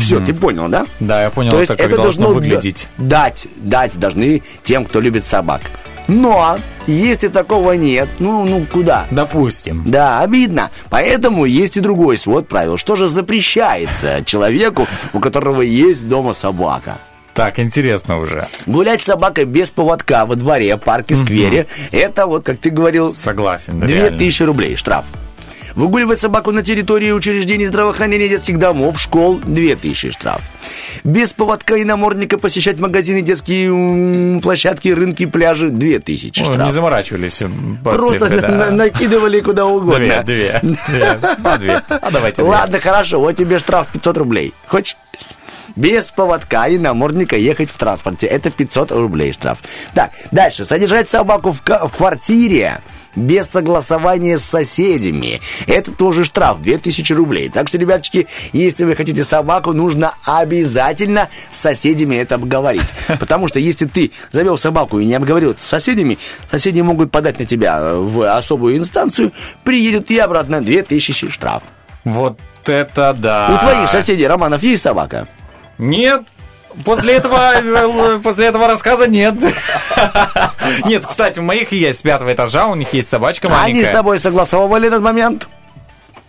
Все, ты понял, да? Да, я понял, То есть это это должно должно выглядеть. дать, дать должны тем, кто любит собак. Но если такого нет, ну, ну куда? Допустим. Да, обидно. Поэтому есть и другой свод правил. Что же запрещается человеку, у которого есть дома собака? Так, интересно уже. Гулять с собакой без поводка во дворе, парке, сквере, это вот, как ты говорил, Согласен, да, реально. 2000 рублей штраф. Выгуливать собаку на территории учреждений здравоохранения детских домов, школ – 2000 штраф. Без поводка и намордника посещать магазины, детские площадки, рынки, пляжи – 2000 Ой, штраф. не заморачивались. м, по Просто цифре, да. на- накидывали куда угодно. Две, две, две. А, две. А давайте. Ладно, хорошо, вот тебе штраф 500 рублей. Хочешь? Без поводка и намордника ехать в транспорте. Это 500 рублей штраф. Так, дальше. Содержать собаку в, в квартире без согласования с соседями. Это тоже штраф 2000 рублей. Так что, ребяточки, если вы хотите собаку, нужно обязательно с соседями это обговорить. <laughs> Потому что если ты завел собаку и не обговорил это с соседями, соседи могут подать на тебя э, в особую инстанцию, приедут и обратно 2000 штраф. Вот это да. У твоих соседей, Романов, есть собака? Нет. После этого, э, после этого рассказа нет. <laughs> Нет, кстати, у моих есть с пятого этажа, у них есть собачка Они маленькая. с тобой согласовывали этот момент?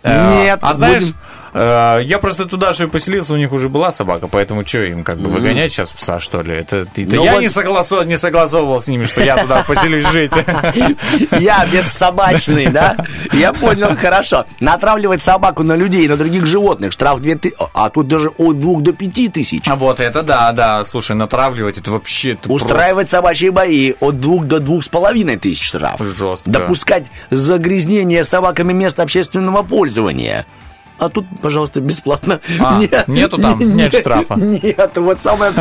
Э, Нет. А знаешь, э, я просто туда же и поселился, у них уже была собака, поэтому что им как бы выгонять сейчас пса, что ли? Это, это Ну я вот- не, согласо- не согласовывал с ними, что я туда поселюсь жить. <laughs> Я бессобачный, да? Я понял, хорошо. Натравливать собаку на людей на других животных. Штраф 2000, а тут даже от 2 до 5 тысяч. А Вот это да, да, слушай, натравливать это вообще... это Устраивать собачьи бои от 2 до двух с половиной тысяч штраф. Жестко. Допускать загрязнение собаками мест общественного пользования. А тут, пожалуйста, бесплатно. А, <laughs> нету там, нет штрафа. Нет, вот самое,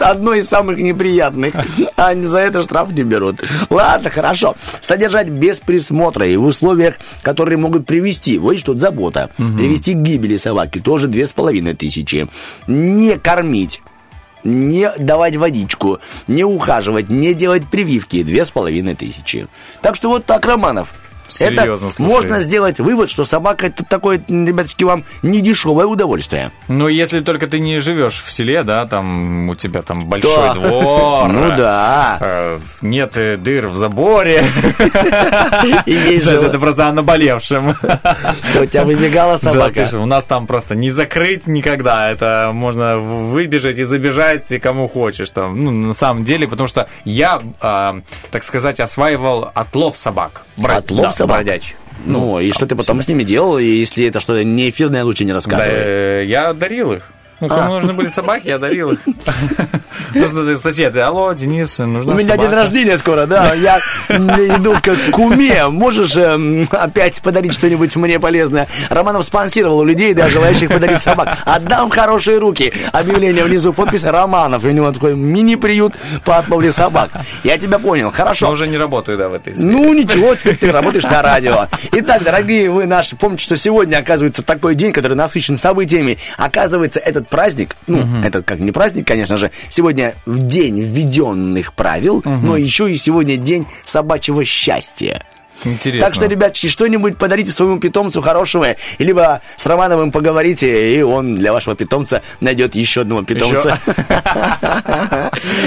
одно из самых неприятных. Они за это штраф не берут. Ладно, хорошо. Содержать без присмотра и в условиях, которые могут привести, вот что тут забота, привести к гибели собаки, тоже две с половиной тысячи. Не кормить не давать водичку, не ухаживать, не делать прививки. Две с половиной тысячи. Так что вот так, Романов. Серьезно, это слушай. можно сделать вывод, что собака это такое, ребяточки, вам не дешевое удовольствие. Ну, если только ты не живешь в селе, да, там у тебя там большой Да. двор. Ну да. э, Нет э, дыр в заборе. <laughs> Это просто о наболевшем. Что у тебя выбегала собака. у нас там просто не закрыть никогда. Это можно выбежать и забежать и кому хочешь. Там, ну, на самом деле, потому что я, а, так сказать, осваивал отлов собак. Отлов собак? бродячих. Ну, и что ты потом с ними делал, и если это что-то не эфирное, лучше не Да, рассказывай. э, я дарил их. Ну, кому нужны были собаки, я дарил их. Просто соседи, алло, Денис, нужна У меня собака. день рождения скоро, да. Я иду к куме. Можешь эм, опять подарить что-нибудь мне полезное? Романов спонсировал людей, да, желающих подарить собак. Отдам в хорошие руки. Объявление внизу, подпись Романов. И у него такой мини-приют по отловле собак. Я тебя понял. Хорошо. уже не работаю, да, в этой сфере. Ну, ничего, теперь ты работаешь на радио. Итак, дорогие вы наши, помните, что сегодня, оказывается, такой день, который насыщен событиями. Оказывается, этот праздник, ну, это как не праздник, конечно же, сегодня в день введенных правил, но еще и сегодня день собачьего счастья. Интересно. Так что, ребятки, что-нибудь подарите своему питомцу хорошего, либо с Романовым поговорите, и он для вашего питомца найдет еще одного питомца.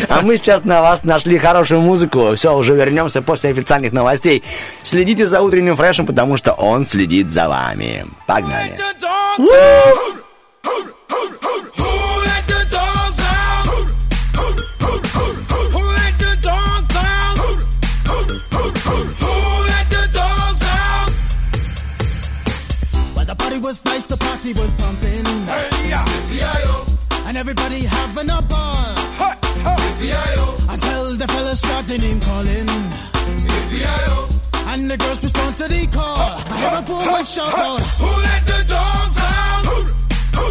А мы сейчас на вас нашли хорошую музыку. Все, уже вернемся после официальных новостей. Следите за утренним фрешем, потому что он следит за вами. Погнали. Was nice, the party was pumping. And everybody having a ball. Until the fellas started name calling. And the girls respond to the. I hear a woman shout out. Who let the dogs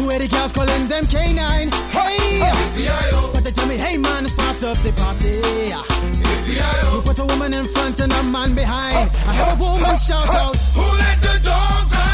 Two eighty girls calling them canine. Hey, but they tell me, hey man, it's part of the party. You put a woman in front and a man behind. I heard a woman shout out, Who let the dogs out?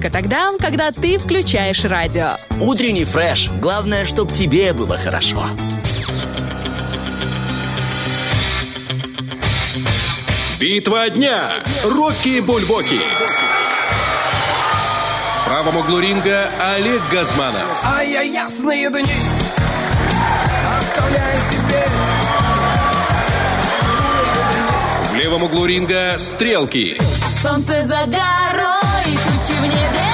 Только тогда, когда ты включаешь радио. Утренний фреш. Главное, чтобы тебе было хорошо. Битва дня. Рокки Бульбоки. В правом углу ринга Олег Газманов. А я ясные дни оставляю себе. В левом углу ринга Стрелки. Солнце за горой, When you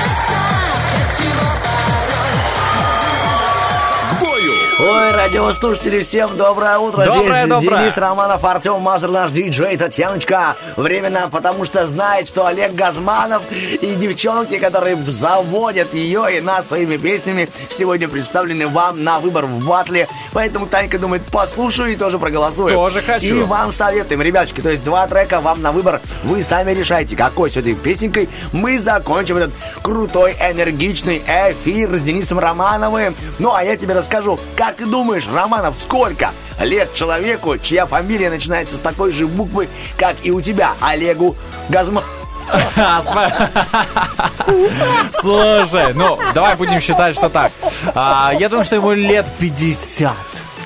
Ой, радиослушатели, всем доброе утро. Доброе, Здесь доброе. Денис Романов, Артем Мазур, наш диджей, Татьяночка. Временно, потому что знает, что Олег Газманов и девчонки, которые заводят ее и нас своими песнями, сегодня представлены вам на выбор в батле. Поэтому Танька думает, послушаю и тоже проголосую. Тоже хочу. И вам советуем, ребятушки, то есть два трека вам на выбор. Вы сами решайте, какой с этой песенкой мы закончим этот крутой, энергичный эфир с Денисом Романовым. Ну, а я тебе расскажу, как ты думаешь, Романов, сколько лет человеку, чья фамилия начинается с такой же буквы, как и у тебя, Олегу Газманову? <laughs> Слушай, ну, давай будем считать, что так. А, я думаю, что ему лет 50.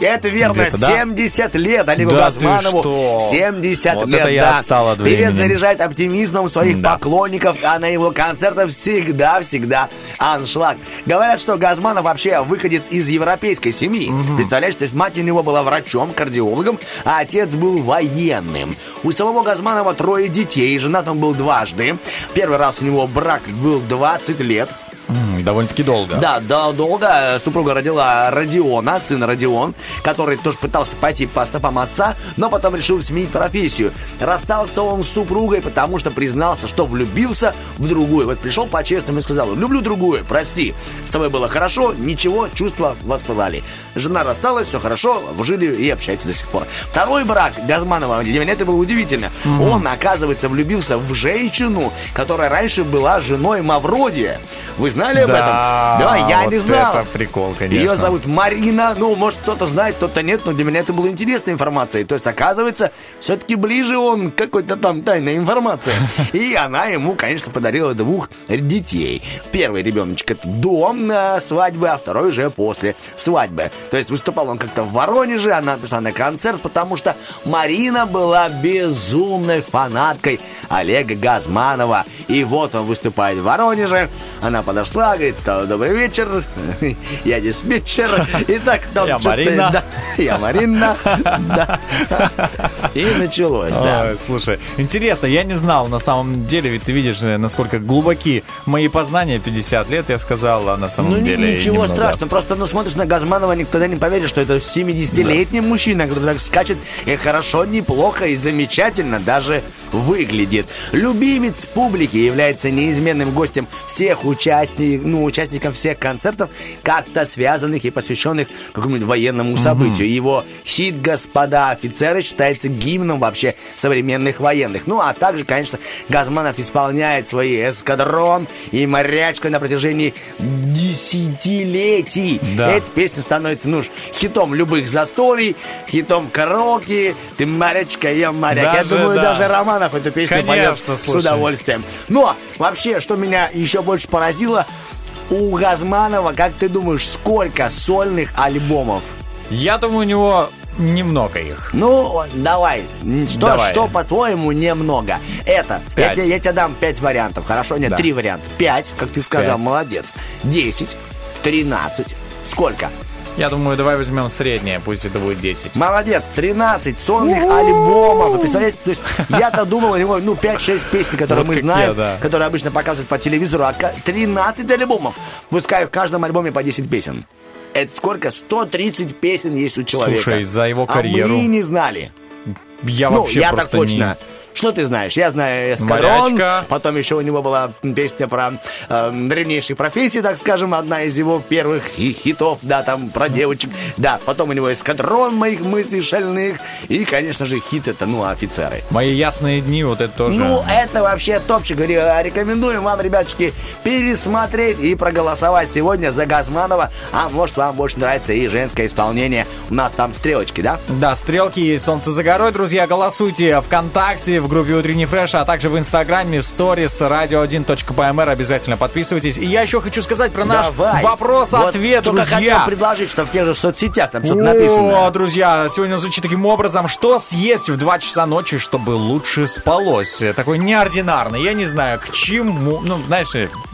Это верно, Где-то, да? 70 лет Олегу Да Газманову. что? 70 Вот лет, это я да. отстал от Певец времени. заряжает оптимизмом своих Да. поклонников, а на его концертах всегда-всегда аншлаг. Говорят, что Газманов вообще выходец из европейской семьи. Представляешь, то есть мать у него была врачом, кардиологом, а отец был военным. У самого Газманова трое детей, женат он был дважды. Первый раз у него брак был 20 лет. Довольно-таки долго. Да, да, долго. Супруга родила Родиона, сын Родион, который тоже пытался пойти по стопам отца, но потом решил сменить профессию. Расстался он с супругой, потому что признался, что влюбился в другую. Вот пришел по-честному и сказал, люблю другую, прости. С тобой было хорошо, ничего, чувства воспылали. Жена рассталась, все хорошо, жили и общаются до сих пор. Второй брак Газманова, для меня это было удивительно. Он, оказывается, влюбился в женщину, которая раньше была женой Мавродия. Вы знали об этом? Да, я не знал. это прикол, конечно. Ее зовут Марина. Ну, может, кто-то знает, кто-то нет, но для меня это была интересная информация. То есть, оказывается, все-таки ближе он к какой-то там тайной информации. <laughs> И она ему, конечно, подарила двух детей. Первый ребеночек это до э, свадьбы, а второй уже после свадьбы. То есть выступал он как-то в Воронеже, она пришла на концерт, потому что Марина была безумной фанаткой Олега Газманова. И вот он выступает в Воронеже, она подошла, говорит, «Э, добрый вечер, <laughs> я диспетчер. И так там Я Марина. да, я Марина. да. И началось, да. Ой, слушай, интересно, я не знал на самом деле, ведь ты видишь, э, насколько глубоки мои познания, 50 лет, я сказал, а на самом Ну, деле ничего немного. страшного. Просто, ну, смотришь на Газманова, никто не поверит, что это 70-летний мужчина, который так скачет и хорошо, неплохо и замечательно даже выглядит. Любимец публики является неизменным гостем всех участников, ну, участников всех концертов, как-то связанных и посвященных какому-нибудь военному событию. Его хит «Господа офицеры» считается гимном вообще современных военных. Ну, а также, конечно, Газманов исполняет свои эскадрон и морячка на протяжении десятилетий. Да. Эта песня становится, ну, хитом любых застолий, хитом караоке. Ты морячка, я моряк. я Даже, думаю, да. даже Романов эту песню поет Конечно, с слушай. удовольствием. Но вообще, что меня еще больше поразило, у Газманова, как ты думаешь, сколько сольных альбомов? Я думаю, у него немного их. Ну, давай. Что, Давай. что по-твоему, немного? Это. Я Пять. тебе, я тебе дам пять вариантов, хорошо? Нет, Да. три варианта. Пять, как ты сказал, Пять. молодец. Десять, тринадцать. Сколько? Я думаю, давай возьмем среднее, пусть это будет 10. Молодец, 13 сольных альбомов. Вы представляете, то есть я-то думал, у него, ну, 5-6 песен, которые Вот мы знаем, я, да. которые обычно показывают по телевизору, а ка- 13 альбомов. Пускай в каждом альбоме по 10 песен. Это сколько? 130 песен есть у человека. Слушай, за его А карьеру- мы не знали. Я ну, вообще я так просто точно. не... Что ты знаешь? Я знаю Морячка. потом еще у него была песня про э, древнейшие профессии, так скажем, одна из его первых хи- хитов, да, там про девочек. Да, потом у него Эскадрон моих мыслей шальных, и, конечно же, хит это, ну, офицеры. Мои ясные дни, вот это тоже... Ну, это вообще топчик. Ре- Рекомендуем вам, ребятушки, пересмотреть и проголосовать сегодня за Газманова. А может, вам больше нравится и женское исполнение. У нас там стрелочки, да? Да, стрелки есть, солнце за горой, друзья, голосуйте ВКонтакте, в группе Утренний Фреш, а также в Инстаграме, в сторис, radio1.pmr, обязательно подписывайтесь. И я еще хочу сказать про наш вопрос-ответ, вот, друзья. хотел предложить, что в тех же соцсетях там что-то написано. О, друзья, сегодня звучит таким образом, что съесть в 2 часа ночи, чтобы лучше спалось. Такой неординарный, я не знаю, к чему, ну, знаешь,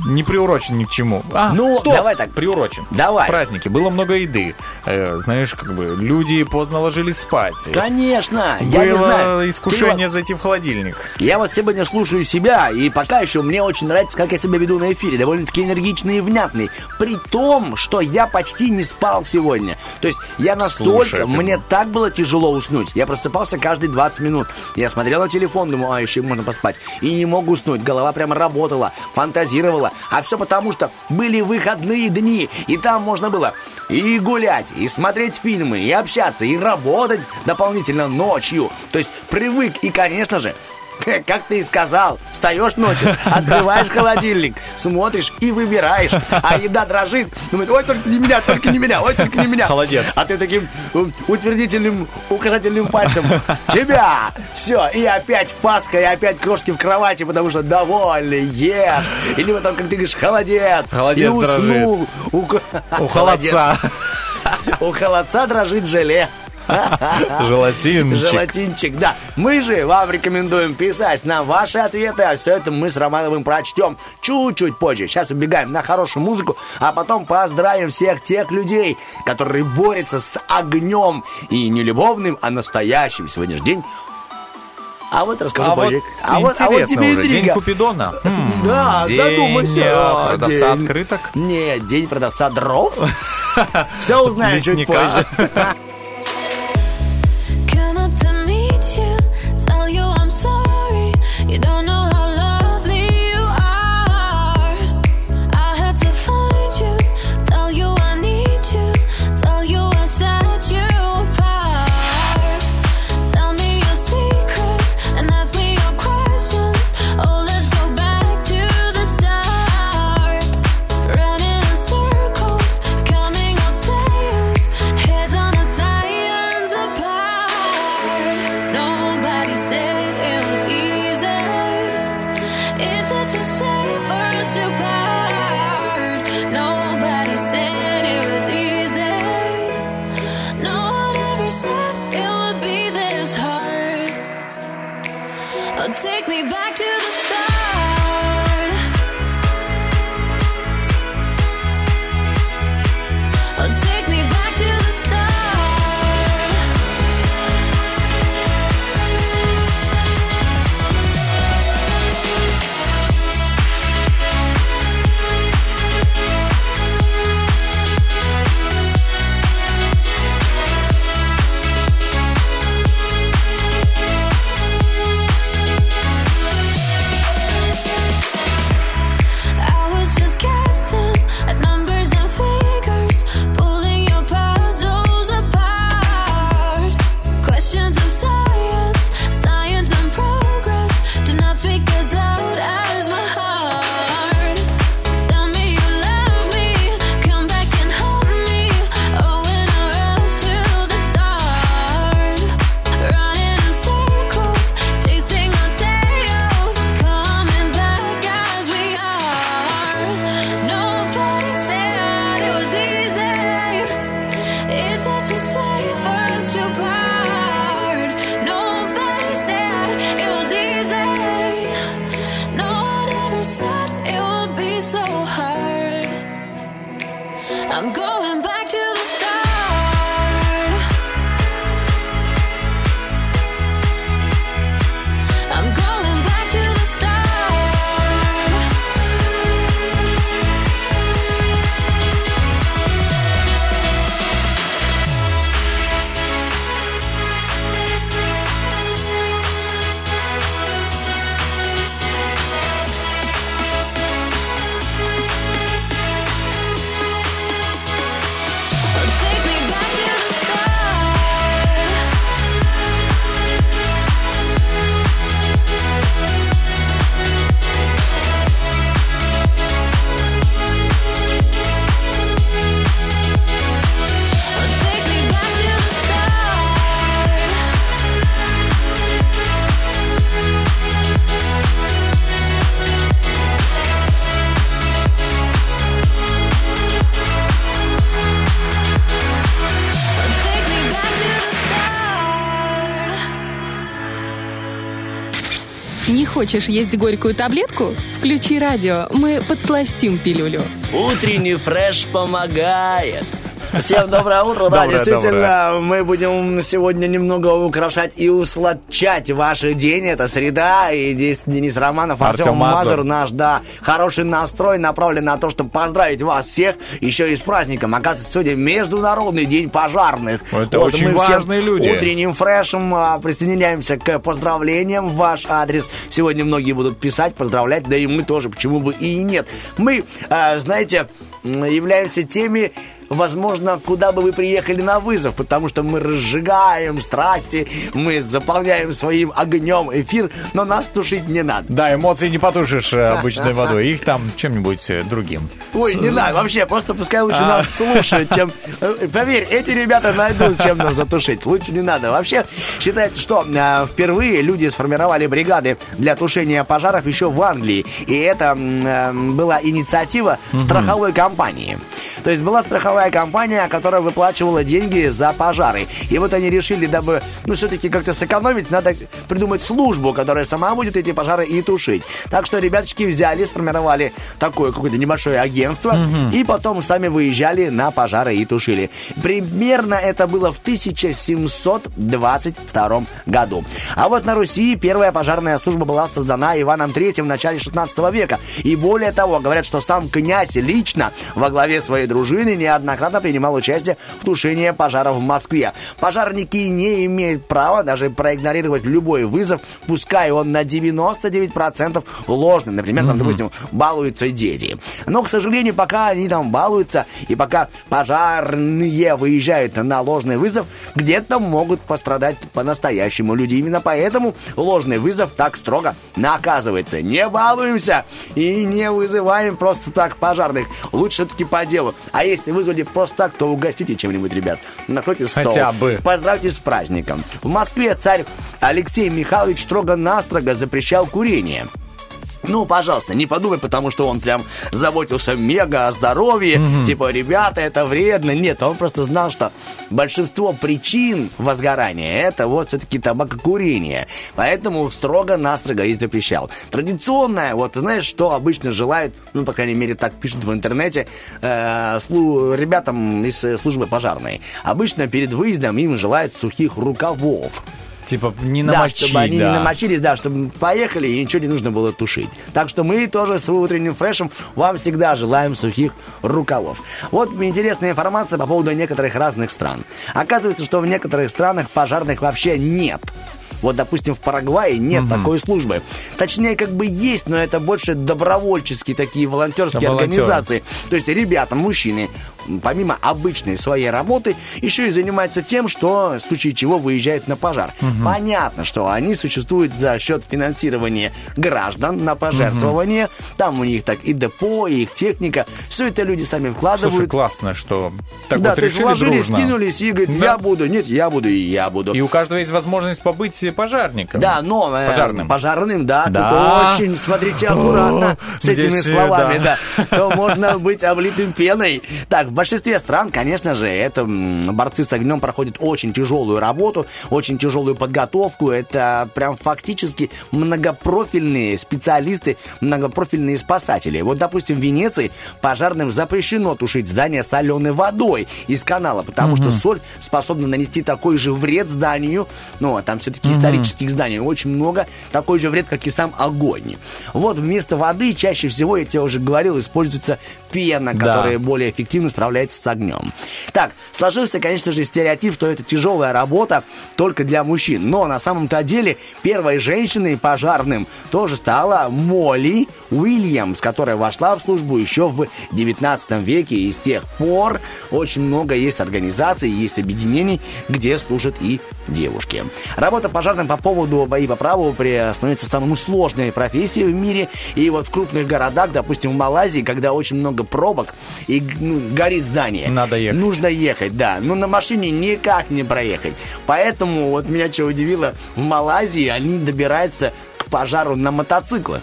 не приурочен ни к чему. А, Ну, стоп, давай так. приурочен. Давай. Праздники, было много еды. Э, знаешь, как бы люди поздно ложились спать. Конечно, я не Было знаю. искушение Ты зайти в холодильник. Вот- Я вот сегодня слушаю себя, и пока еще мне очень нравится, как я себя веду на эфире. Довольно-таки энергичный и внятный. При том, что я почти не спал сегодня. То есть я настолько... Слушай, ты- Мне так было тяжело уснуть. Я просыпался каждые 20 минут. Я смотрел на телефон, думаю, а, еще можно поспать. И не мог уснуть. Голова прямо работала, фантазировала. А все потому, что были выходные дни. И там можно было и гулять, и смотреть фильмы, и общаться, и работать дополнительно ночью. То есть привык. И, конечно же, как ты и сказал, встаешь ночью, <laughs> открываешь холодильник, смотришь и выбираешь, а еда дрожит, думает, ой, только не меня, только не меня, ой, только не меня. Холодец. А ты таким утвердительным, указательным пальцем, <laughs> тебя, все, и опять паска, и опять крошки в кровати, потому что довольный, ешь. Или потом, как ты говоришь, холодец, Холодец и уснул. У, ко- У <laughs> Холодец. холодца. У холодца дрожит желе. <laughs> Желатинчик. Желатинчик, да. Мы же вам рекомендуем писать нам ваши ответы, а все это мы с Романовым прочтем чуть-чуть позже. Сейчас убегаем на хорошую музыку, а потом поздравим всех тех людей, которые борются с огнем и не любовным, а настоящим. Сегодня же день а вот расскажу А вот позже. а, вот, а вот тебе уже, День. Купидона. М, <laughs> Да, День задумайся. э, продавца день. открыток. Нет, день продавца дров. <laughs> Все узнаем чуть позже. Хочешь есть горькую таблетку? Включи радио, мы подсластим пилюлю. Утренний фреш помогает. Всем доброе утро. Да, Доброе, действительно, мы будем сегодня немного украшать и усладчать ваш день. Это среда, и здесь Денис Романов, Артем, Артем Мазур. Мазур, наш, да, хороший настрой направлен на то, чтобы поздравить вас всех еще и с праздником. Оказывается, сегодня Международный день пожарных. Это очень мы важные люди. Утренним фрешем а, присоединяемся к поздравлениям в ваш адрес. Сегодня многие будут писать, поздравлять, да и мы тоже, почему бы и нет. Мы, а, знаете, являемся теми, возможно, куда бы вы приехали на вызов, потому что мы разжигаем страсти, мы заполняем своим огнем эфир, но нас тушить не надо. Да, эмоции не потушишь э, <laughs> обычной водой. Их там чем-нибудь э, другим. Ой, не надо, вообще, просто пускай лучше А. нас слушают, чем... э, Поверь, эти ребята найдут, чем нас затушить. Лучше не надо. Вообще, считается, что впервые люди сформировали бригады для тушения пожаров еще в Англии. И это была инициатива страховой компании. То есть была страховая компания, которая выплачивала деньги за пожары. И вот они решили, дабы, ну, все-таки как-то сэкономить, надо придумать службу, которая сама будет эти пожары и тушить. Так что ребяточки взяли, сформировали такое какое-то небольшое агентство, и потом сами выезжали на пожары и тушили. Примерно это было в 1722 году. А вот на Руси первая пожарная служба была создана Иваном III в начале 16 века. И более того, говорят, что сам князь лично во главе своей дружины неоднократно принимал участие в тушении пожаров в Москве. Пожарники не имеют права даже проигнорировать любой вызов, пускай он на 99% ложный. Например, там, допустим, балуются дети. Но, к сожалению, пока они там балуются, и пока пожарные выезжают на ложный вызов, где-то могут пострадать по-настоящему люди. Именно поэтому ложный вызов так строго наказывается. Не балуемся и не вызываем просто так пожарных. Лучше все-таки по делу. А если вызвали просто так, то угостите чем-нибудь, ребят. Накройте стол. Хотя бы. Поздравьте с праздником. В Москве царь Алексей Михайлович строго-настрого запрещал курение. Ну, пожалуйста, не подумай, потому что он прям заботился мега о здоровье. Типа, ребята, это вредно. Нет, он просто знал, что большинство причин возгорания это вот все-таки табакокурение. Поэтому строго-настрого и запрещал. Традиционное, вот знаешь, что обычно желают, ну, по крайней мере, так пишут в интернете, э, слу- ребятам из э, службы пожарной. Обычно перед выездом им желают сухих рукавов. Типа не Да, намочить, чтобы они да. не намочились, да, чтобы поехали и ничего не нужно было тушить. Так что мы тоже с утренним фрешем вам всегда желаем сухих рукавов. Вот интересная информация по поводу некоторых разных стран. Оказывается, что в некоторых странах пожарных вообще нет. Вот, допустим, в Парагвае нет такой службы. Точнее, как бы есть, но это больше добровольческие такие волонтерские Волонтеры. организации. То есть ребята, мужчины, помимо обычной своей работы, еще и занимаются тем, что в случае чего выезжают на пожар. Понятно, что они существуют за счет финансирования граждан на пожертвование. Там у них так и депо, и их техника. Все это люди сами вкладывают. Слушай, классно, что так да, вот решили вложили, дружно. скинулись и говорят, Да. я буду, нет, я буду и я буду. И у каждого есть возможность побыть пожарником. Да, но э, Пожарным. пожарным, да, Да. тут очень, смотрите аккуратно с Здесь, этими э, словами, да. да. То можно быть облитым пеной. Так, в большинстве стран, конечно же, это борцы с огнем проходят очень тяжелую работу, очень тяжелую подготовку. Это прям фактически многопрофильные специалисты, многопрофильные спасатели. Вот, допустим, в Венеции пожарным запрещено тушить здание соленой водой из канала, потому что соль способна нанести такой же вред зданию, ну, а там все-таки исторических зданий очень много, такой же вред, как и сам огонь. Вот вместо воды чаще всего, я тебе уже говорил, используется пена, Да. которая более эффективно справляется с огнем. Так, сложился, конечно же, стереотип, что это тяжелая работа только для мужчин. Но на самом-то деле первой женщиной пожарным тоже стала Молли Уильямс, которая вошла в службу еще в 19 веке. И с тех пор очень много есть организаций, есть объединений, где служат и девушки. Работа пожарным по поводу и по праву становится самой сложной профессией в мире. И вот в крупных городах, допустим, в Малайзии, когда очень много пробок и ну, горит здание. Надо ехать. Нужно ехать, да. Но на машине никак не проехать. Поэтому вот меня что удивило, в Малайзии они добираются к пожару на мотоциклах.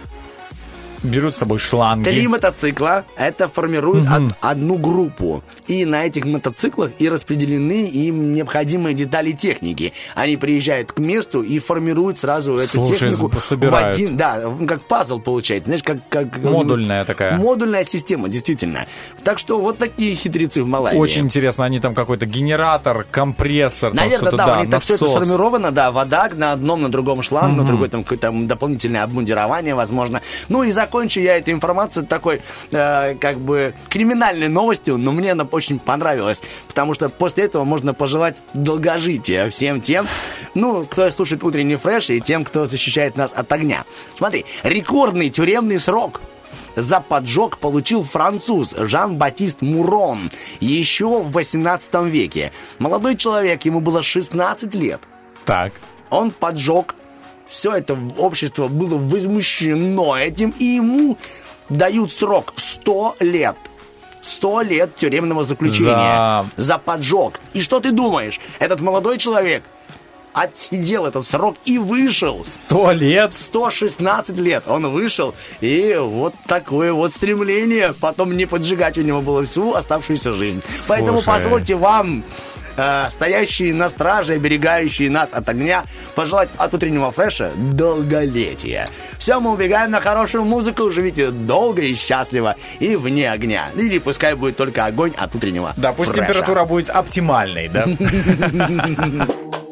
Берут с собой шланги. Три мотоцикла, это формирует од- одну группу. И на этих мотоциклах и распределены им необходимые детали техники. Они приезжают к месту и формируют сразу эту Слушай, технику собирают. в один, да, как пазл получается, знаешь, как, как Модульная такая. Модульная система, действительно. Так что вот такие хитрецы в Малайзии. Очень интересно, они там какой-то генератор, компрессор, там Наверное, что-то, да, да, у них так все это сформировано, да, вода на одном, на другом шланг, на другой там какое-то дополнительное обмундирование, возможно. Ну и закончу я эту информацию такой, э, как бы, криминальной новостью, но мне она очень понравилась, потому что после этого можно пожелать долгожития всем тем, ну, кто слушает утренний фреш и тем, кто защищает нас от огня. Смотри, рекордный тюремный срок за поджог получил француз Жан-Батист Мурон еще в 18 веке. Молодой человек, ему было 16 лет. Так. Он поджег. Все это общество было возмущено этим, и ему дают срок 100 лет. 100 лет тюремного заключения За- за поджог. И что ты думаешь? Этот молодой человек отсидел этот срок и вышел. Сто лет? 116 лет он вышел, и вот такое вот стремление потом не поджигать у него было всю оставшуюся жизнь. Поэтому Слушай. позвольте вам, э, стоящие на страже, оберегающие нас от огня, пожелать от утреннего фреша долголетия. Все, мы убегаем на хорошую музыку, живите долго и счастливо и вне огня. Или пускай будет только огонь от утреннего Да, пусть фреша. температура будет оптимальной, да? <laughs>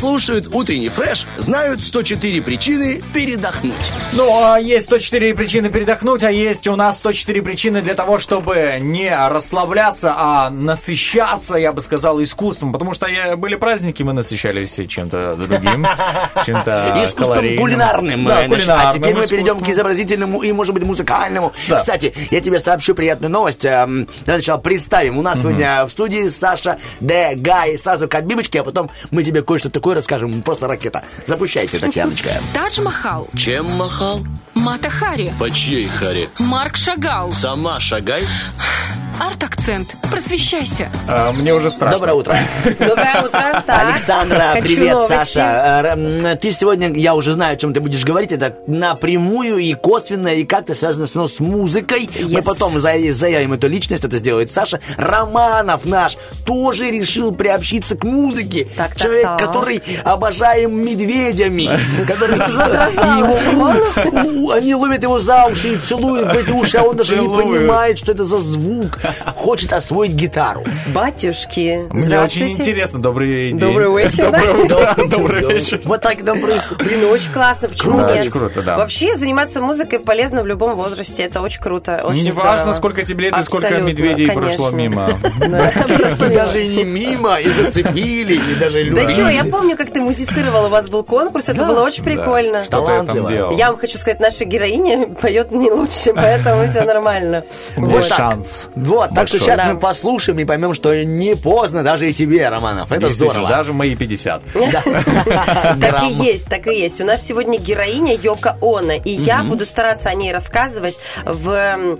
слушают утренний фреш, знают 104 причины передохнуть. Ну, а есть 104 причины передохнуть, а есть у нас 104 причины для того, чтобы не расслабляться, а насыщаться, я бы сказал, искусством. Потому что были праздники, мы насыщались чем-то другим, <laughs> чем-то Искусством кулинарным. Да, э, а теперь мы перейдем к изобразительному и, может быть, музыкальному. Кстати, я тебе сообщу приятную новость. Эм, Для начала представим. У нас сегодня в студии Саша Д. Гай. Сразу к отбивочке, а потом мы тебе кое-что такое расскажем. Просто ракета. Запущайте, Татьяночка. Тадж Махал, Чем махал? Мата Хари, По чьей харе? Марк Шагал, Сама шагай. арт-акцент. Просвещайся. А, Мне уже страшно. Доброе утро. Доброе утро. Так, Александра, хочу привет, новости. Саша. Э, Ты сегодня, я уже знаю, о чем ты будешь говорить. Это напрямую и косвенно, и как-то связано с, ну, с музыкой. Мы потом заяв- заявим эту личность, это сделает Саша. Романов наш тоже решил приобщиться к музыке. Так, так, Человек, так. который обожаем медведями. <laughs> Задрожала. его- Они ловят его за уши и целуют в эти уши, а он даже не понимает, что это за звук. Хочет освоить гитару. Батюшки, Мне очень интересно. Добрый день. Добрый вечер, да? Добрый <laughs> вечер. Вот так это происходит. Блин, очень классно, почему нет? очень круто, да. Вообще заниматься музыкой полезно в любом возрасте, это очень круто, Не важно, сколько тебе лет и сколько медведей прошло мимо. <laughs> Да, прошло. Даже не мимо, и зацепили, и даже Да любили. чё, я помню, как ты музицировал, у вас был конкурс, это было очень прикольно. Что ты там делал? Я вам хочу сказать, наша героиня поет не лучше, поэтому все нормально. Вот так. шанс. Вот, так что сейчас Да. мы послушаем и поймем, что не поздно даже и тебе, Романов. Это здорово. даже мои 50. <laughs> Так и есть, так и есть. У нас сегодня героиня Йока Она, и я буду стараться о ней рассказывать в,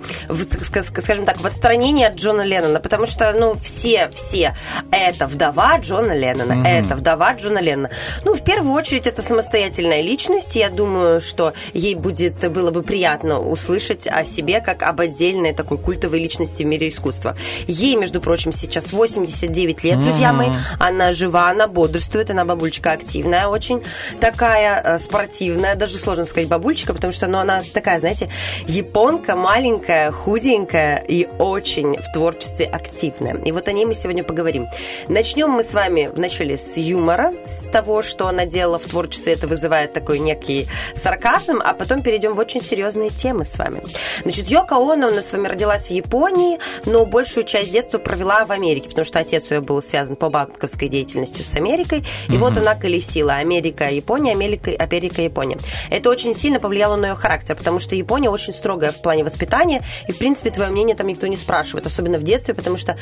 скажем так, в отстранении от Джона Леннона, потому что, ну, все, все, это вдова Джона Леннона, это вдова Джона Леннона. Ну, в первую очередь, это самостоятельная личность, я думаю, что ей будет, было бы приятно услышать о себе как об отдельной такой культовой личности в мире искусства. Ей, между прочим, сейчас 89 лет, друзья мои, она жива, она бодрствует, она бабульчика активная очень, такая э, спортивная, даже сложно сказать бабульчика, потому что ну, она такая, знаете, японка, маленькая, худенькая и очень в творчестве активная. И вот о ней мы сегодня поговорим. Начнем мы с вами вначале с юмора, с того, что она делала в творчестве, это вызывает такой некий сарказм, а потом перейдем в очень серьезные темы с вами. Значит, Йока Оно у нас с вами родилась в Японии, но большую часть детства провела в Америке, потому что отец ее был связан по банковской деятельности с Америкой, и вот она колесила Америка, Япония, Америка, Америка, Япония. Это очень сильно повлияло на ее характер, потому что Япония очень строгая в плане воспитания, и, в принципе, твое мнение там никто не спрашивает, особенно в детстве, потому что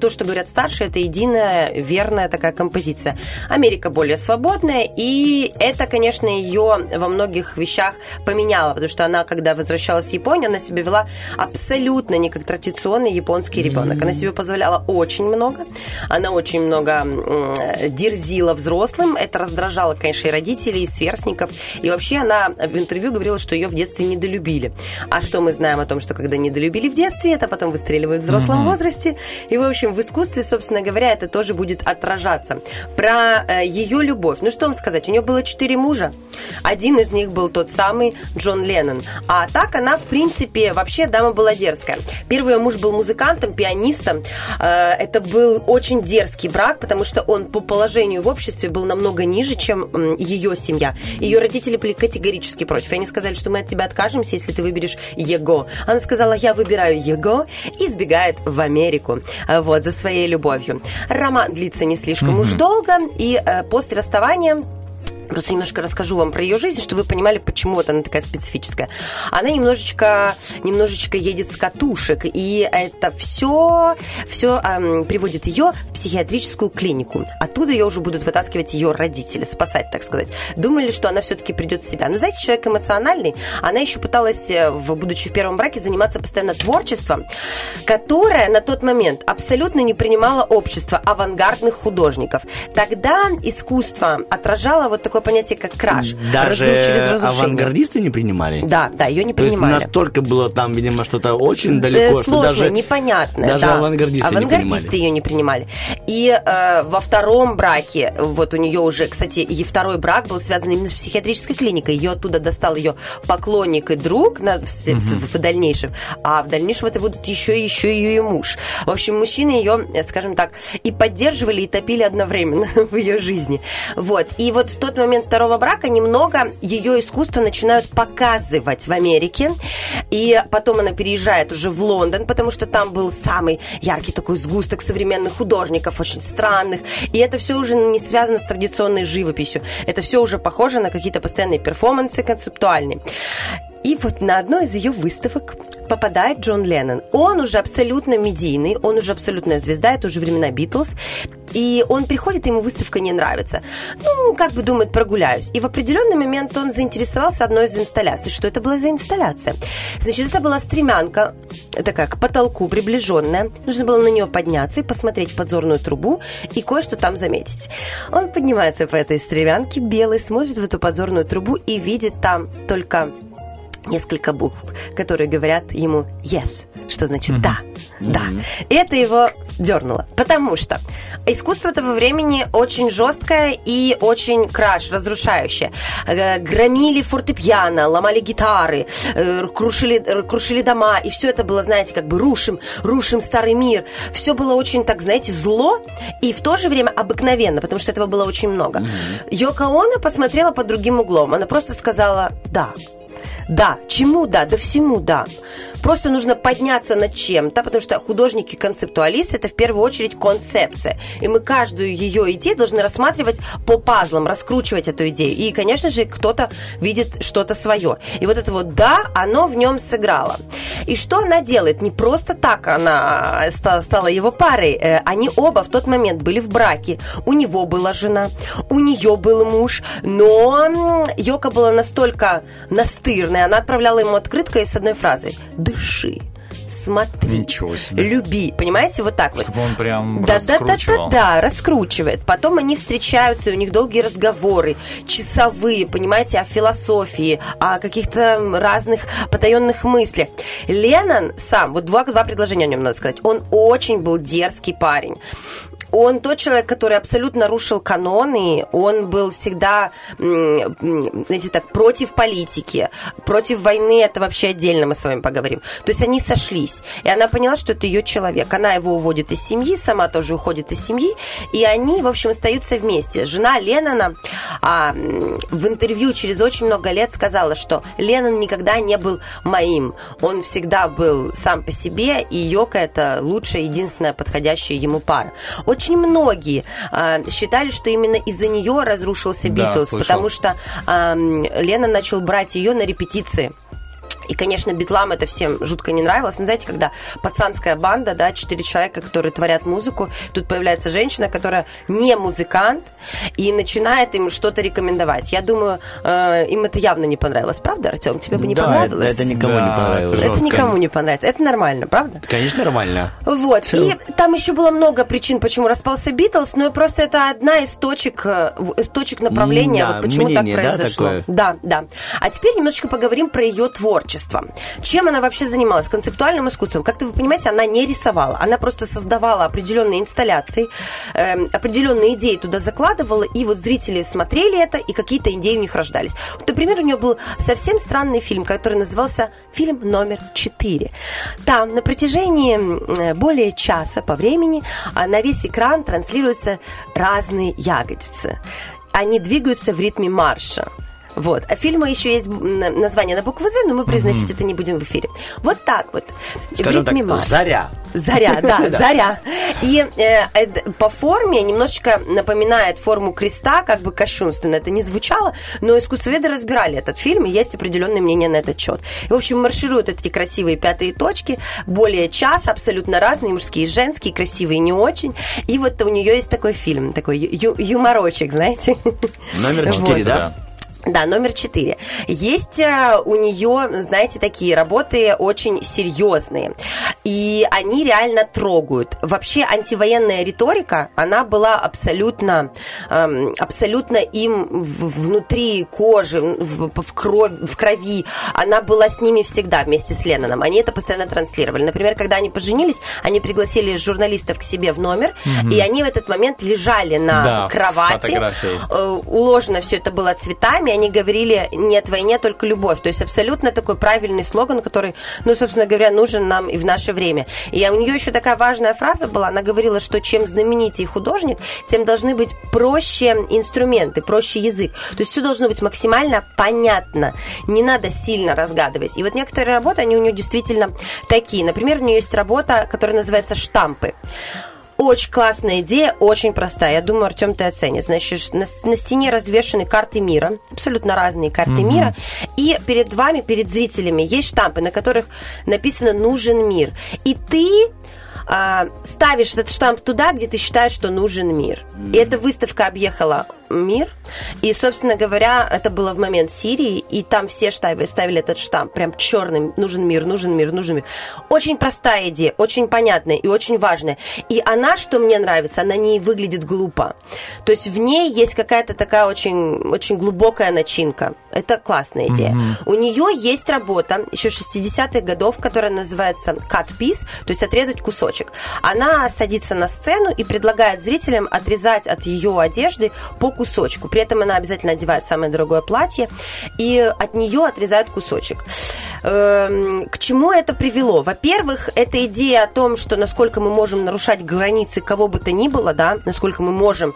то, что говорят старшие, это единая, верная такая композиция. Америка более свободная, и это, конечно, ее во многих вещах поменяло, потому что она, когда возвращалась в Японию, она себя вела абсолютно не как традиционный японский ребенок. Она себе позволяла очень много, она очень много дерзила взрослым, это раздражало, конечно, и родителей, и сверстников, и вообще она в интервью говорила, что ее в детстве недолюбили. А что мы знаем о том, что когда недолюбили в детстве, это потом выстреливает в взрослом возрасте, и, в общем, в искусстве, собственно говоря, это тоже будет отражаться. Про э, ее любовь. Ну, что вам сказать, у нее было четыре мужа. Один из них был тот самый Джон Леннон. А так она, в принципе, вообще дама была дерзкая. Первый муж был музыкантом, пианистом. Э, Это был очень дерзкий брак, потому что он по положению в обществе был намного ниже, чем ее семья. Ее родители были категорически против. Они сказали, что мы от тебя откажемся, если ты выберешь Его. Она сказала, я выбираю Его и сбегает в Америку э, вот, за своей любовью. Роман длится не слишком уж долго, и после расставания Просто немножко расскажу вам про ее жизнь, чтобы вы понимали, почему вот она такая специфическая. Она немножечко, немножечко едет с катушек, и это все, все эм, приводит ее в психиатрическую клинику. Оттуда ее уже будут вытаскивать ее родители, спасать, так сказать. Думали, что она все-таки придет в себя. Но знаете, человек эмоциональный, она еще пыталась, э, в, будучи в первом браке, заниматься постоянно творчеством, которое на тот момент абсолютно не принимало общество авангардных художников. Тогда искусство отражало вот такое такое понятие, как краш. Даже Разруш- через разрушение. авангардисты не принимали? Да, да, ее не То есть принимали. настолько было там, видимо, что-то очень Э, далеко, что сложное, даже... непонятное. даже да. авангардисты не Авангардисты принимали. ее не принимали. И э, во втором браке, вот у нее уже, кстати, и второй брак был связан именно с психиатрической клиникой. Ее оттуда достал ее поклонник и друг на, в, с- в- в дальнейшем. А в дальнейшем это будут еще и еще ее и муж. В общем, мужчины ее, э, скажем так, и поддерживали, и топили одновременно <laughs> в ее жизни. Вот. И вот в тот момент второго брака немного ее искусство начинают показывать в Америке. И потом она переезжает уже в Лондон, потому что там был самый яркий такой сгусток современных художников, очень странных. И это все уже не связано с традиционной живописью. Это все уже похоже на какие-то постоянные перформансы концептуальные. И вот на одной из ее выставок попадает Джон Леннон. Он уже абсолютно медийный, он уже абсолютная звезда, это уже времена Битлз. И он приходит, ему выставка не нравится. Ну, как бы думает, прогуляюсь. И в определенный момент он заинтересовался одной из инсталляций. Что это была за инсталляция? Значит, это была стремянка, такая к потолку приближенная. Нужно было на нее подняться и посмотреть в подзорную трубу и кое-что там заметить. Он поднимается по этой стремянке, белый, смотрит в эту подзорную трубу и видит там только несколько букв, которые говорят ему «yes», что значит «да». Да. И это его дернуло. Потому что искусство того времени очень жесткое и очень краш, разрушающее. Э, Громили фортепиано, ломали гитары, э, крушили, э, крушили дома. И все это было, знаете, как бы рушим, рушим старый мир. Все было очень, так, знаете, зло и в то же время обыкновенно, потому что этого было очень много. Йоко Оно посмотрела под другим углом. Она просто сказала «да». Да, чему да, да всему да. Просто нужно подняться над чем-то, потому что художники-концептуалисты это в первую очередь концепция. И мы каждую ее идею должны рассматривать по пазлам, раскручивать эту идею. И, конечно же, кто-то видит что-то свое. И вот это вот да, оно в нем сыграло. И что она делает? Не просто так она ста- стала его парой. Э, Они оба в тот момент были в браке. У него была жена, у нее был муж. Но Йока была настолько настырная, она отправляла ему открыткой с одной фразой «Дыши». Смотри, Ничего себе. люби, понимаете, вот так вот. Чтобы он прям Да, да, да, да, раскручивал. да, раскручивает. Потом они встречаются, и у них долгие разговоры, часовые, понимаете, о философии, о каких-то разных потаенных мыслях. Леннон сам, вот два, два предложения о нем надо сказать, он очень был дерзкий парень. Он тот человек, который абсолютно нарушил каноны, он был всегда, знаете, так, против политики, против войны, это вообще отдельно мы с вами поговорим. То есть они сошлись, и она поняла, что это ее человек. Она его уводит из семьи, сама тоже уходит из семьи, и они, в общем, остаются вместе. Жена Леннона а, в интервью через очень много лет сказала, что Леннон никогда не был моим. Он всегда был сам по себе, и Йока это лучшая, единственная подходящая ему пара. Очень многие а, считали, что именно из-за нее разрушился Да, Битлз, слышал. потому что а, Леннон начал брать ее на репетиции. И, конечно, битлам это всем жутко не нравилось. Но знаете, когда пацанская банда, да, четыре человека, которые творят музыку, тут появляется женщина, которая не музыкант, и начинает им что-то рекомендовать. Я думаю, э, им это явно не понравилось. Правда, Артем? Тебе бы не Да, понравилось? это никому Да, не понравилось. это Это жестко. никому не понравится. Это нормально, правда? Конечно, нормально. Вот. И там еще было много причин, почему распался Битлз, но просто это одна из точек, э, точек направления, Да, вот почему мнение, так да, произошло. такое? Да, да. А теперь немножечко поговорим про ее творчество. Чем она вообще занималась? Концептуальным искусством. Как-то вы понимаете, она не рисовала. Она просто создавала определенные инсталляции, эм, определенные идеи туда закладывала, и вот зрители смотрели это, и какие-то идеи у них рождались. Вот, например, у нее был совсем странный фильм, который назывался «Фильм номер 4». Там на протяжении м, более часа по времени а, на весь экран транслируются разные ягодицы. Они двигаются в ритме марша. Вот. А фильма еще есть название на букву «З», но мы произносить это не будем в эфире. Вот так вот. Скажем так, марша. заря. Заря, <laughs> да, заря. И э, э, по форме немножечко напоминает форму креста, как бы кощунственно это не звучало, но искусствоведы разбирали этот фильм, и есть определенное мнение на этот счет. И, в общем, маршируют эти красивые пятые точки, более часа, абсолютно разные, мужские и женские, красивые не очень. И вот у нее есть такой фильм, такой ю- юморочек, знаете. Номер <laughs> Вот. четыре, да? Да, номер четыре. Есть э, у нее, знаете, такие работы очень серьезные. И они реально трогают. Вообще антивоенная риторика, она была абсолютно, эм, абсолютно им внутри кожи, в, кровь, в крови. Она была с ними всегда вместе с Ленноном. Они это постоянно транслировали. Например, когда они поженились, они пригласили журналистов к себе в номер, Мгм. и они в этот момент лежали на Да, кровати. Э, уложено все это было цветами, они говорили «нет войне, только любовь». То есть абсолютно такой правильный слоган, который, ну, собственно говоря, нужен нам и в наше время. И у нее еще такая важная фраза была, она говорила, что чем знаменитее художник, тем должны быть проще инструменты, проще язык. То есть все должно быть максимально понятно, не надо сильно разгадывать. И вот некоторые работы, они у нее действительно такие. Например, у нее есть работа, которая называется «Штампы». Очень классная идея, очень простая. Я думаю, Артем, ты оценишь. Значит, на, на стене развешаны карты мира, абсолютно разные карты Мгм. мира. И перед вами, перед зрителями, есть штампы, на которых написано «Нужен мир». И ты а, ставишь этот штамп туда, где ты считаешь, что нужен мир. И эта выставка объехала мир. И, собственно говоря, это было в момент Сирии, и там все ставили, ставили этот штамп, прям черным, нужен мир, нужен мир, нужен мир. Очень простая идея, очень понятная и очень важная. И она, что мне нравится, она не выглядит глупо. То есть в ней есть какая-то такая очень, очень глубокая начинка. Это классная идея. Мгм. У нее есть работа еще 60-х годов, которая называется cut piece, то есть отрезать кусочек. Она садится на сцену и предлагает зрителям отрезать от ее одежды по кусочку. При этом она обязательно одевает самое дорогое платье, и от нее отрезают кусочек. Эм, К чему это привело? Во-первых, это идея о том, что насколько мы можем нарушать границы кого бы то ни было, да, насколько мы можем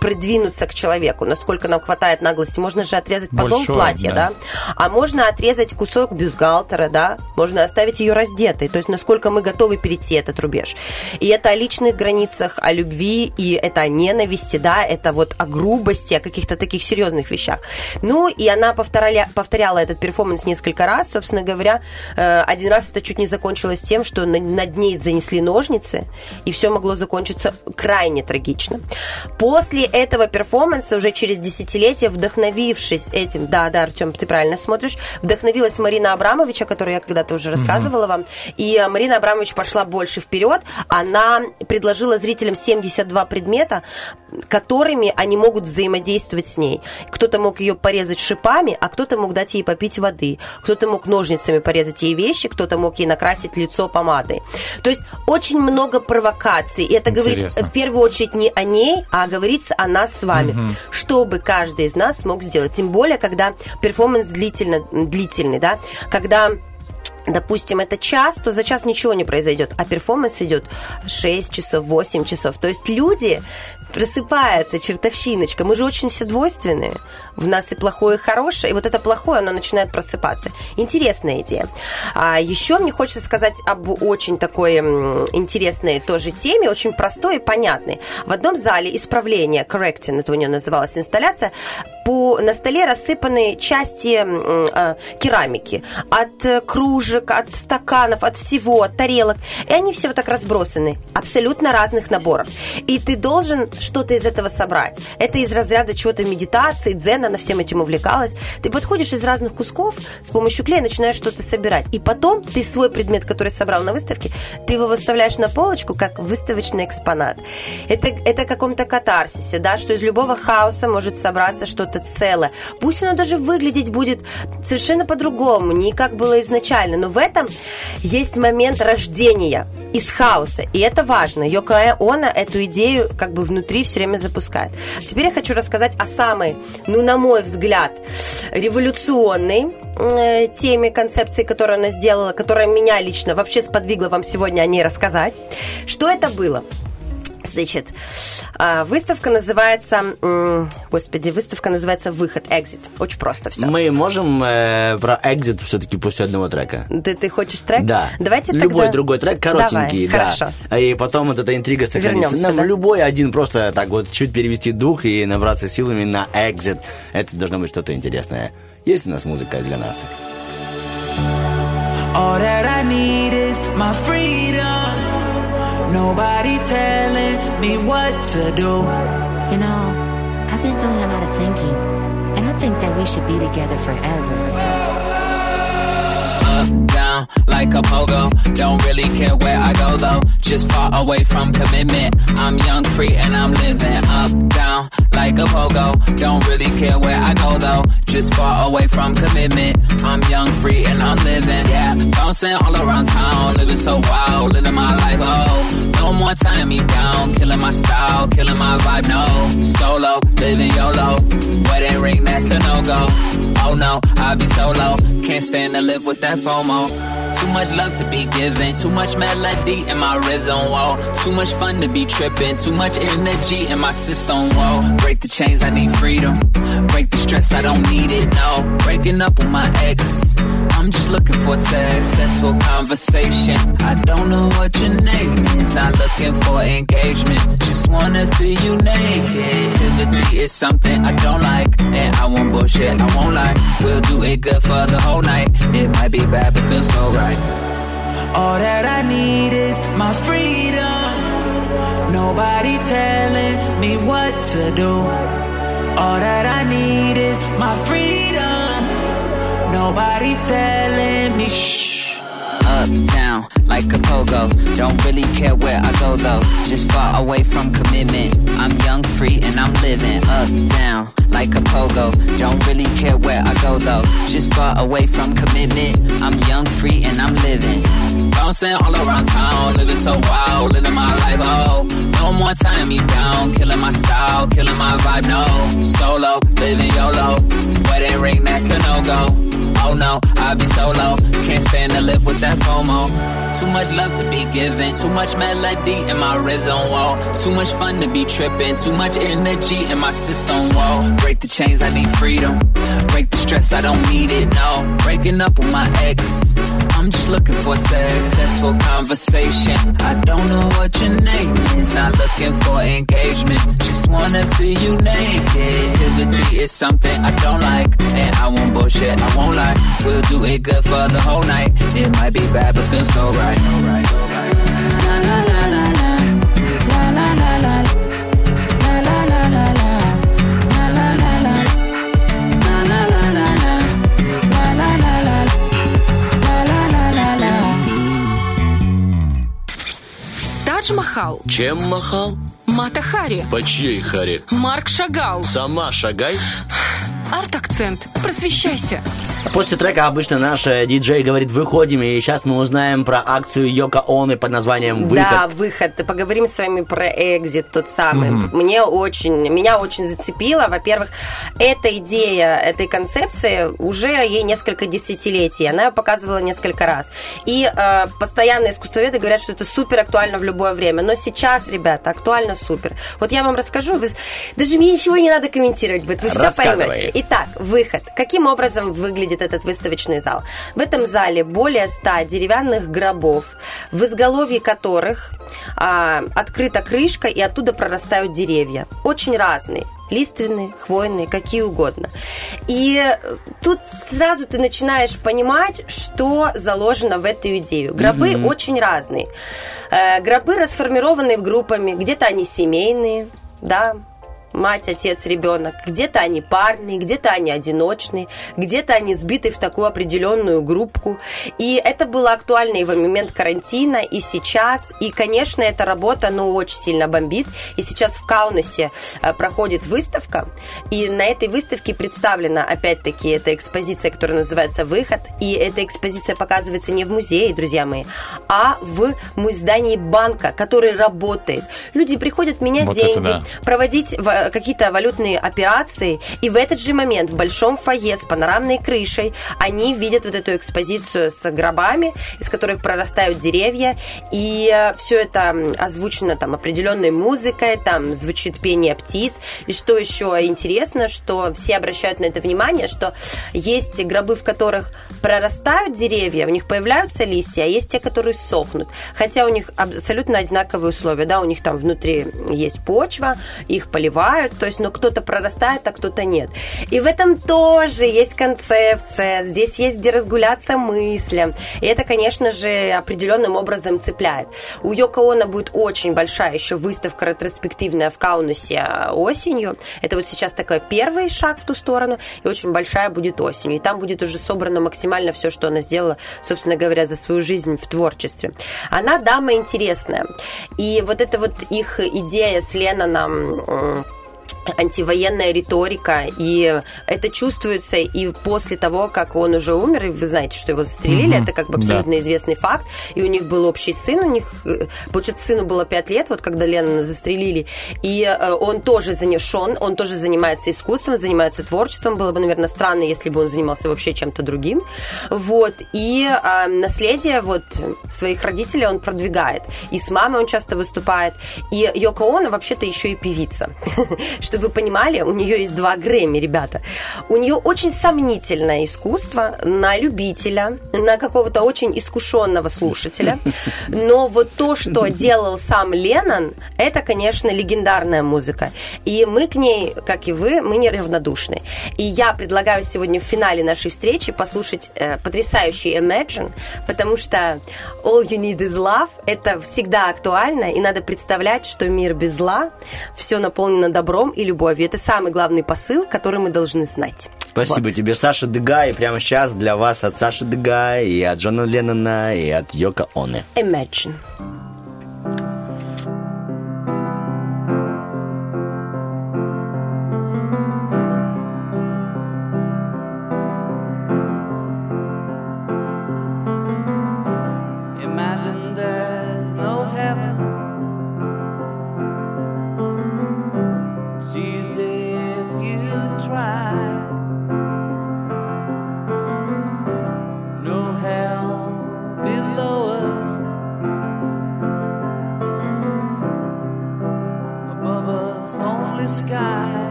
придвинуться к человеку, насколько нам хватает наглости. Можно же отрезать подол Большое, платья, да. да. А можно отрезать кусок бюстгальтера, да, можно оставить ее раздетой, то есть насколько мы готовы перейти этот рубеж. И это о личных границах, о любви, и это о ненависти, да, это вот о грубости, о каких-то таких серьезных вещах. Ну, и она повторяла, повторяла этот перформанс несколько раз, собственно говоря, э, один раз это чуть не закончилось тем, что на- над ней занесли ножницы, и все могло закончиться крайне трагично. После этого перформанса, уже через десятилетия, вдохновившись этим, да, да, Артем, ты правильно смотришь, вдохновилась Марина Абрамович, о которой я когда-то уже рассказывала вам, и э, Марина Абрамович пошла больше вперед, она предложила зрителям 72 предмета, которыми они могут взаимодействовать с ней. Кто-то мог ее порезать шипами, а кто-то мог дать ей попить воды, кто-то мог ножницами порезать ей вещи, кто-то мог ей накрасить лицо помадой. То есть очень много провокаций, и это говорит Интересно. в первую очередь не о ней, а говорится о нас с вами, Мгм. чтобы каждый из нас смог сделать. Тем более, когда перформанс длительно, длительный, да, когда допустим, это час, то за час ничего не произойдет, а перформанс идет 6 часов, 8 часов. То есть люди просыпаются, чертовщиночка. Мы же очень все двойственные. В нас и плохое, и хорошее. И вот это плохое, оно начинает просыпаться. Интересная идея. А еще мне хочется сказать об очень такой интересной тоже теме, очень простой и понятной. В одном зале исправления, correcting, это у нее называлась инсталляция, по, на столе рассыпаны части э, керамики. От кружек, от стаканов, от всего, от тарелок. И они все вот так разбросаны. Абсолютно разных наборов. И ты должен что-то из этого собрать. Это из разряда чего-то медитации, дзен, она всем этим увлекалась. Ты подходишь из разных кусков, с помощью клея начинаешь что-то собирать. И потом ты свой предмет, который собрал на выставке, ты его выставляешь на полочку как выставочный экспонат. Это, это каком-то катарсисе, да, что из любого хаоса может собраться что-то целое. Пусть оно даже выглядеть будет совершенно по-другому, не как было изначально, но в этом есть момент рождения из хаоса, и это важно. Йоко Оно эту идею как бы внутри все время запускает. Теперь я хочу рассказать о самой, ну, на мой взгляд, революционной э, теме, концепции, которую она сделала, которая меня лично вообще сподвигла вам сегодня о ней рассказать. Что это было? Значит, а, выставка называется, господи, выставка называется «Выход», «Exit». Очень просто все. Мы можем э, про экзит все-таки после одного трека? Ты, ты хочешь трек? Да. Давайте Любой тогда... другой трек, коротенький, Давай, да. хорошо. И потом вот эта интрига сохранится. Вернемся, Нам да. любой один просто так вот чуть перевести дух и набраться силами на экзит. Это должно быть что-то интересное. Есть у нас музыка для нас? All that I need is my freedom. Nobody telling me what to do. You know, I've been doing a lot of thinking, and I think that we should be together forever. up, down, like a pogo. Don't really care where I go though, just far away from commitment. I'm young, free, and I'm living up, down, like a pogo. Don't really care where I go though, just far away from commitment. I'm young, free, and I'm living, yeah. Bouncing all around town, living so wild, living my life, oh. No more tying me down, killing my style, killing my vibe, no. Solo, living YOLO, wedding ring, that's a no-go. Oh no, I'll be solo, can't stand to live with that FOMO. Too much love to be given, too much melody in my rhythm, whoa. Too much fun to be tripping, too much energy in my system, whoa. Break the chains, I need freedom. Break the stress, I don't need it, no. Breaking up with my ex, I'm just looking for successful conversation. I don't know what your name is, not looking for engagement. Just wanna see you naked. Activity is something I don't like, and I won't bullshit, I won't lie. We'll do it good for the whole night. It might be bad, but feels so right. All that I need is my freedom. Nobody telling me what to do. All that I need is my freedom. Nobody telling me shh. Up, down, like a pogo. Don't really care where I go though, just far away from commitment. I'm young, free, and I'm living up, down, like a pogo. Don't really care where I go though, just far away from commitment. I'm young, free, and I'm living. Bouncing all around town, living so wild, living my life, oh. No more tying me down, killing my style, killing my vibe, no. Solo, living YOLO, wedding ring, that's a no-go. Oh no, I'll be solo. Can't stand to live with that FOMO. Too much love to be given, too much melody in my rhythm, whoa. Too much fun to be tripping, too much energy in my system, whoa. Break the chains, I need freedom. Break the stress, I don't need it, no. Breaking up with my ex, I'm just looking for successful conversation. I don't know what your name is, not looking for engagement. Just wanna see you naked. Activity is something I don't like, and I won't bullshit, I won't lie. We'll do it good for the whole night. It might be bad, but feels so right. Тадж Махал, Чем махал? Мата Хари, По чьей харе? Марк Шагал, Сама шагай. арт-акцент. Просвещайся. После трека обычно наш э, диджей говорит «выходим», и сейчас мы узнаем про акцию Йока Оны под названием «Выход». Да, выход. Поговорим с вами про экзит, тот самый. Мгм. Мне очень, меня очень зацепило. Во-первых, эта идея этой концепции уже ей несколько десятилетий. Она ее показывала несколько раз. И э, постоянно искусствоведы говорят, что это супер актуально в любое время. Но сейчас, ребята, актуально супер. Вот я вам расскажу. вы- даже мне ничего не надо комментировать будет. Вы все поймете. Итак, выход. Каким образом выглядит этот выставочный зал? В этом зале более 100 деревянных гробов, в изголовье которых а, открыта крышка, и оттуда прорастают деревья. Очень разные. Лиственные, хвойные, какие угодно. И э, тут сразу ты начинаешь понимать, что заложено в эту идею. Гробы Мгм. очень разные. Э, гробы расформированы группами, где-то они семейные, да, мать, отец, ребенок. Где-то они парные, где-то они одиночные, где-то они сбиты в такую определенную группку. И это было актуально и в момент карантина, и сейчас. И, конечно, эта работа, ну, очень сильно бомбит. И сейчас в Каунасе э, проходит выставка, и на этой выставке представлена, опять-таки, эта экспозиция, которая называется «Выход». И эта экспозиция показывается не в музее, друзья мои, а в здании банка, который работает. Люди приходят менять Вот деньги, да. проводить в- какие-то валютные операции, и в этот же момент в большом фойе с панорамной крышей они видят вот эту экспозицию с гробами, из которых прорастают деревья, и все это озвучено там определенной музыкой, там звучит пение птиц, и что еще интересно, что все обращают на это внимание, что есть гробы, в которых прорастают деревья, у них появляются листья, а есть те, которые сохнут, хотя у них абсолютно одинаковые условия, да, у них там внутри есть почва, их поливают, бывают, то есть, но кто-то прорастает, а кто-то нет. И в этом тоже есть концепция, здесь есть где разгуляться мыслям. И это, конечно же, определенным образом цепляет. У Йоко Оно будет очень большая еще выставка ретроспективная в Каунасе осенью. Это вот сейчас такой первый шаг в ту сторону, и очень большая будет осенью. И там будет уже собрано максимально все, что она сделала, собственно говоря, за свою жизнь в творчестве. Она дама интересная. И вот эта вот их идея с Ленноном м, антивоенная риторика, и это чувствуется и после того, как он уже умер, и вы знаете, что его застрелили, Мгм. это как бы Да. абсолютно известный факт, и у них был общий сын, у них, э, получается, сыну было 5 лет, вот когда Леннона застрелили, и э, он тоже занесен, он тоже занимается искусством, занимается творчеством, было бы, наверное, странно, если бы он занимался вообще чем-то другим, вот, и э, наследие вот своих родителей он продвигает, и с мамой он часто выступает, и Йоко Оно вообще-то еще и певица, <laughs> чтобы вы понимали, у нее есть два Грэмми, ребята. У нее очень сомнительное искусство на любителя, на какого-то очень искушенного слушателя. <laughs> Но вот то, что делал сам Леннон, это, конечно, легендарная музыка. И мы к ней, как и вы, мы неравнодушны. И я предлагаю сегодня в финале нашей встречи послушать э, потрясающий Imagine, потому что All You Need Is Love – это всегда актуально, и надо представлять, что мир без зла, все наполнено добром и любовью. Это самый главный посыл, который мы должны знать. Спасибо тебе, Саша Дега. И прямо сейчас для вас от Саши Дега, и от Джона Леннона, и от Йока Оны. Imagine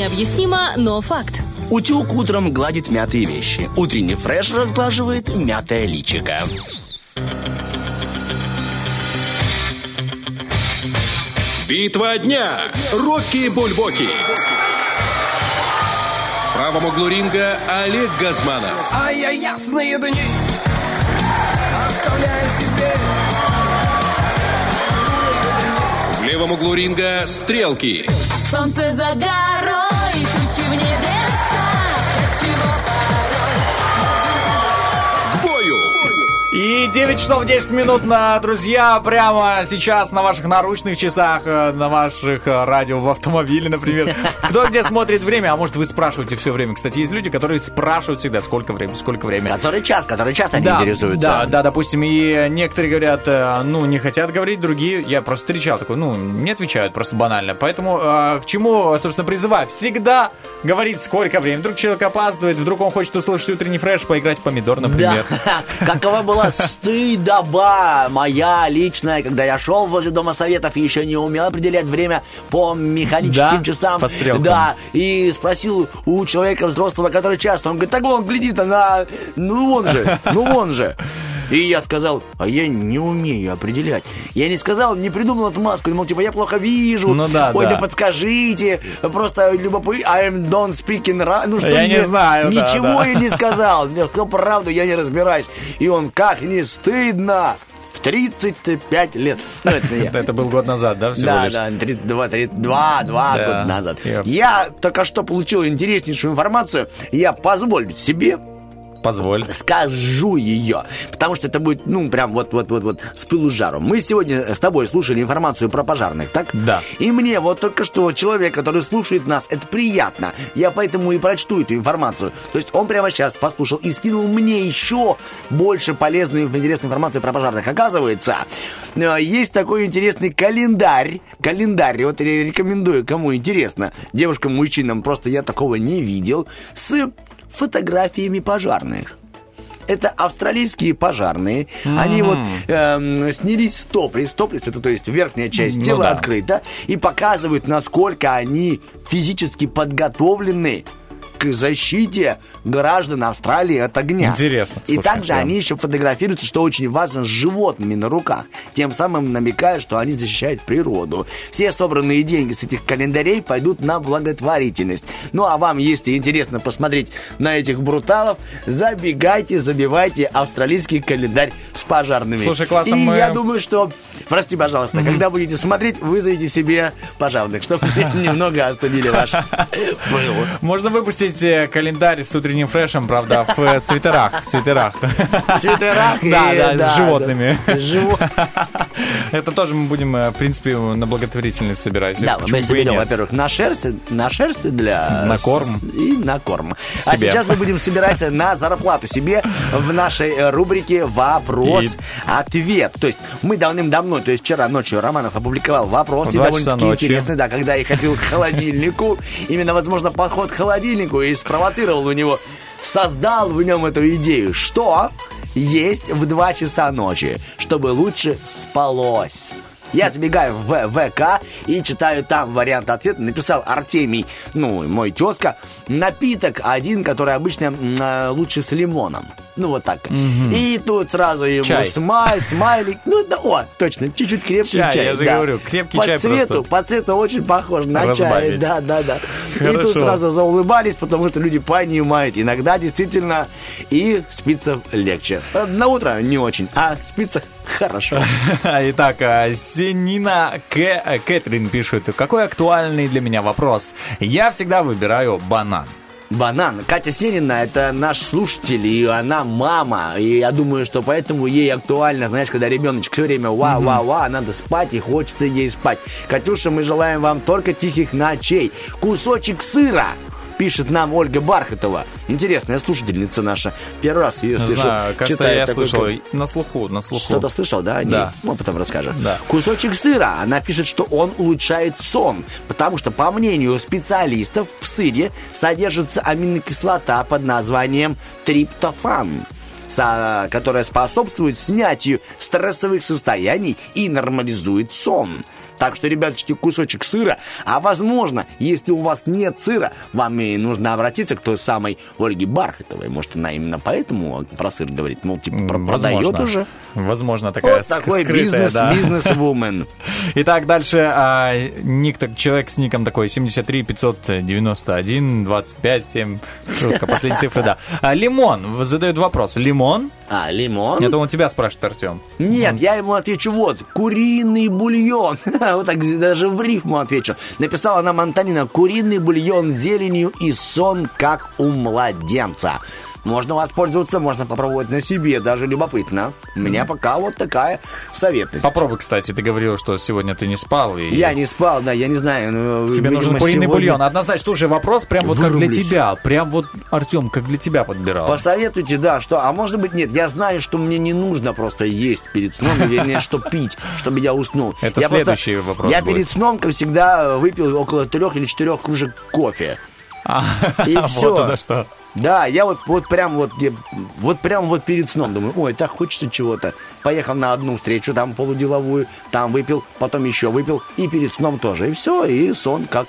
Необъяснимо, но факт. Утюг утром гладит мятые вещи. Утренний фреш разглаживает мятое личико. Битва дня. Рокки Бульбоки. В правом углу ринга Олег Газманов. А я ясные дни оставляю себе. В левом углу ринга стрелки. Солнце загадает в небеса. Чего К бою! И 9 часов 10 минут на, друзья, прямо сейчас на ваших наручных часах, э, на ваших э, радио в автомобиле, например. <laughs> Кто где смотрит время, а может вы спрашиваете все время. Кстати, есть люди, которые спрашивают всегда, сколько времени, сколько времени. Который час, который час они да, интересуются. Да, да, допустим, и некоторые говорят, э, ну, не хотят говорить, другие, я просто встречал такой, ну, не отвечают просто банально. Поэтому э, к чему, собственно, призываю? Всегда говорить, сколько времени. Вдруг человек опаздывает, вдруг он хочет услышать утренний фреш, поиграть в помидор, например. Да. <laughs> Какова была стыдоба моя личная, когда я шел возле Дома Советов и еще не умел определять время по механическим Да? часам. По Да, и спросил у человека взрослого, который часто, он говорит, так он глядит на... Ну он же, ну он же. И я сказал, а я не умею определять. Я не сказал, не придумал эту маску. Думал, типа, я плохо вижу. Ну да, Ой, да. да подскажите. Просто любопытно. I'm don't speaking ra- Ну, что Я не мне- знаю, да, Ничего да. я не сказал. Кто правду, я не разбираюсь. И он, как не стыдно. В 35 лет. Ну, это <laughs> я. Это был год назад, да, Да, лишь? да, 32, 32, 2 Да. года назад. Я только что получил интереснейшую информацию. Я позволю себе Позволь. скажу ее, потому что это будет, ну, прям вот-вот-вот-вот с пылу с жаром. Мы сегодня с тобой слушали информацию про пожарных, так? Да. И мне вот только что человек, который слушает нас, это приятно. Я поэтому и прочту эту информацию. То есть он прямо сейчас послушал и скинул мне еще больше полезной и интересной информации про пожарных. Оказывается, э, есть такой интересный календарь. Календарь, вот я рекомендую, кому интересно. Девушкам, мужчинам, просто я такого не видел. С фотографиями пожарных. Это австралийские пожарные. Они вот эм, снялись в топлис. Топлис это то есть верхняя часть Ну тела да. открыта. И показывают, насколько они физически подготовлены к защите граждан Австралии от огня. Интересно, И слушай, также прям. они еще фотографируются, что очень важно, с животными на руках. Тем самым намекая, что они защищают природу. Все собранные деньги с этих календарей пойдут на благотворительность. Ну а вам, если интересно посмотреть на этих бруталов, забегайте, забивайте австралийский календарь с пожарными. Слушай, классно, И мы- я думаю, что, прости, пожалуйста, когда будете смотреть, вызовите себе пожарных, чтобы <laughs> немного остудили ваш. Можно выпустить э, календарь с утренним фрешем, правда, в э, свитерах. Свитерах. Свитерах Да, да, с животными. Это тоже мы будем, э, в принципе, на благотворительность собирать. Да, мы соберем, во-первых, на шерсть, на шерсть для... На корм. И на корм. А сейчас мы будем собирать на зарплату себе в нашей э, рубрике «Вопрос-ответ». То есть мы давным-давно, то есть вчера ночью Романов опубликовал вопрос, и довольно-таки интересный, да, когда я ходил к холодильнику, именно, возможно, подход к холодильнику и спровоцировал у него, создал в нем эту идею, что есть в 2 часа ночи, чтобы лучше спалось. Я забегаю в ВК и читаю там вариант ответа. Написал Артемий, ну, мой тезка, напиток один, который обычно э, лучше с лимоном. Ну, вот так. И тут сразу ему Чай. смай, смайлик. Ну, да, о, точно, чуть-чуть крепкий Чай, чай. я же да. говорю, крепкий по чай цвету, просто. По цвету очень похож на чай. Разбавить. Да, да, да. И Хорошо. тут сразу заулыбались, потому что люди понимают. Иногда действительно и спится легче. Правда, На утро не очень, а спится хорошо. <laughs> Итак, а, Синина К- э, Кэтрин пишет, какой актуальный для меня вопрос. Я всегда выбираю банан. Банан. Катя Сенина это наш слушатель, и она мама. И я думаю, что поэтому ей актуально, знаешь, когда ребеночек все время ва-ва-ва, надо спать, и хочется ей спать. Катюша, мы желаем вам только тихих ночей. Кусочек сыра. Пишет нам Ольга Бархатова. Интересная слушательница наша. Первый раз ее слышу. знаю, кажется, я такой слышал ком- на слуху, на слуху. Что-то слышал, да? Да. Мы потом расскажем. Да. Кусочек сыра. Она пишет, что он улучшает сон, потому что, по мнению специалистов, в сыре содержится аминокислота под названием триптофан которая способствует снятию стрессовых состояний и нормализует сон. Так что, ребяточки, кусочек сыра. А возможно, если у вас нет сыра, вам и нужно обратиться к той самой Ольге Бархатовой. Может, она именно поэтому про сыр говорит. Мол, типа, про- продает возможно. уже. Возможно, такая Вот такой ск- скрытая, бизнес, да. бизнес-вумен. <laughs> Итак, дальше а, ник, так- человек с ником такой 73 591 25 7. Шутка, последние цифры, да. А, Лимон задает вопрос. Лимон? А, лимон? Это он тебя спрашивает, Артем. Нет, я ему отвечу вот. Куриный бульон. <laughs> Вот так даже в рифму отвечу. Написала нам Антонина. Куриный бульон с зеленью и сон, как у младенца. Можно воспользоваться, можно попробовать на себе, даже любопытно. У меня пока вот такая советность. Попробуй, кстати, ты говорил, что сегодня ты не спал. И... Я не спал, да, я не знаю. ну, Тебе видимо, нужен куриный сегодня бульон. Однозначно, слушай, вопрос прям вот как для Вырублюсь. тебя. Прям вот, Артем, как для тебя подбирал. Посоветуйте, да, что, а может быть нет, я знаю, что мне не нужно просто есть перед сном, или вернее, что пить, чтобы я уснул. <laughs> Это я следующий вопрос Я будет. перед сном, как всегда, выпил около трех или четырех кружек кофе. И <laughs> вот все. оно что. Да, я вот, вот прям вот, вот прям вот перед сном думаю, ой, так хочется чего-то. Поехал на одну встречу там полуделовую, там выпил, потом еще выпил, и перед сном тоже. И все, и сон как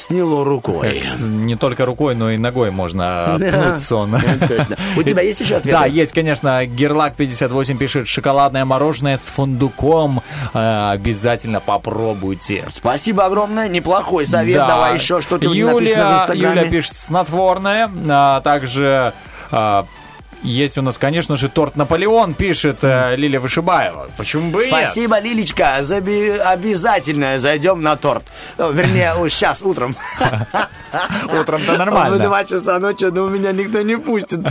сняло рукой. С- Не только рукой, но и ногой можно пнуть сон. Точно. У тебя есть еще ответы? Да, есть, конечно. Герлак 58 пишет, шоколадное мороженое с фундуком. Э, обязательно попробуйте. Спасибо огромное, неплохой совет. Да. Давай еще что-то Инстаграме. Юля пишет снотворное. А, также а, есть у нас, конечно же, торт Наполеон, пишет э, Лилия Вышибаева. Почему бы и? Спасибо, Лилечка. Заби- Обязательно зайдем на торт. О, Вернее, <laughs> сейчас, утром. Утром-то нормально. В два часа ночи, но меня никто не пустит. <laughs>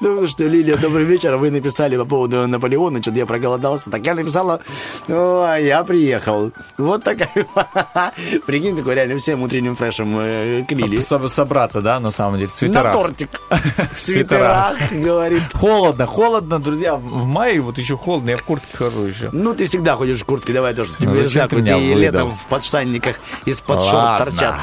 Ну что, Лилия, добрый вечер. Вы написали по поводу Наполеона, что-то я проголодался. Так я написала, «О, а я приехал. Вот такая. <laughs> Прикинь, такой реально всем утренним фрешем э, к Лилии. Соб- Собраться, да, на самом деле, в На тортик. В свитерах, говорит. Холодно, холодно, друзья. В мае вот еще холодно, я в куртке хожу еще. Ну, ты всегда ходишь в куртке, давай тоже. Ну, Тебе зачем ты меня выдал? летом в подштанниках из-под шорт торчат.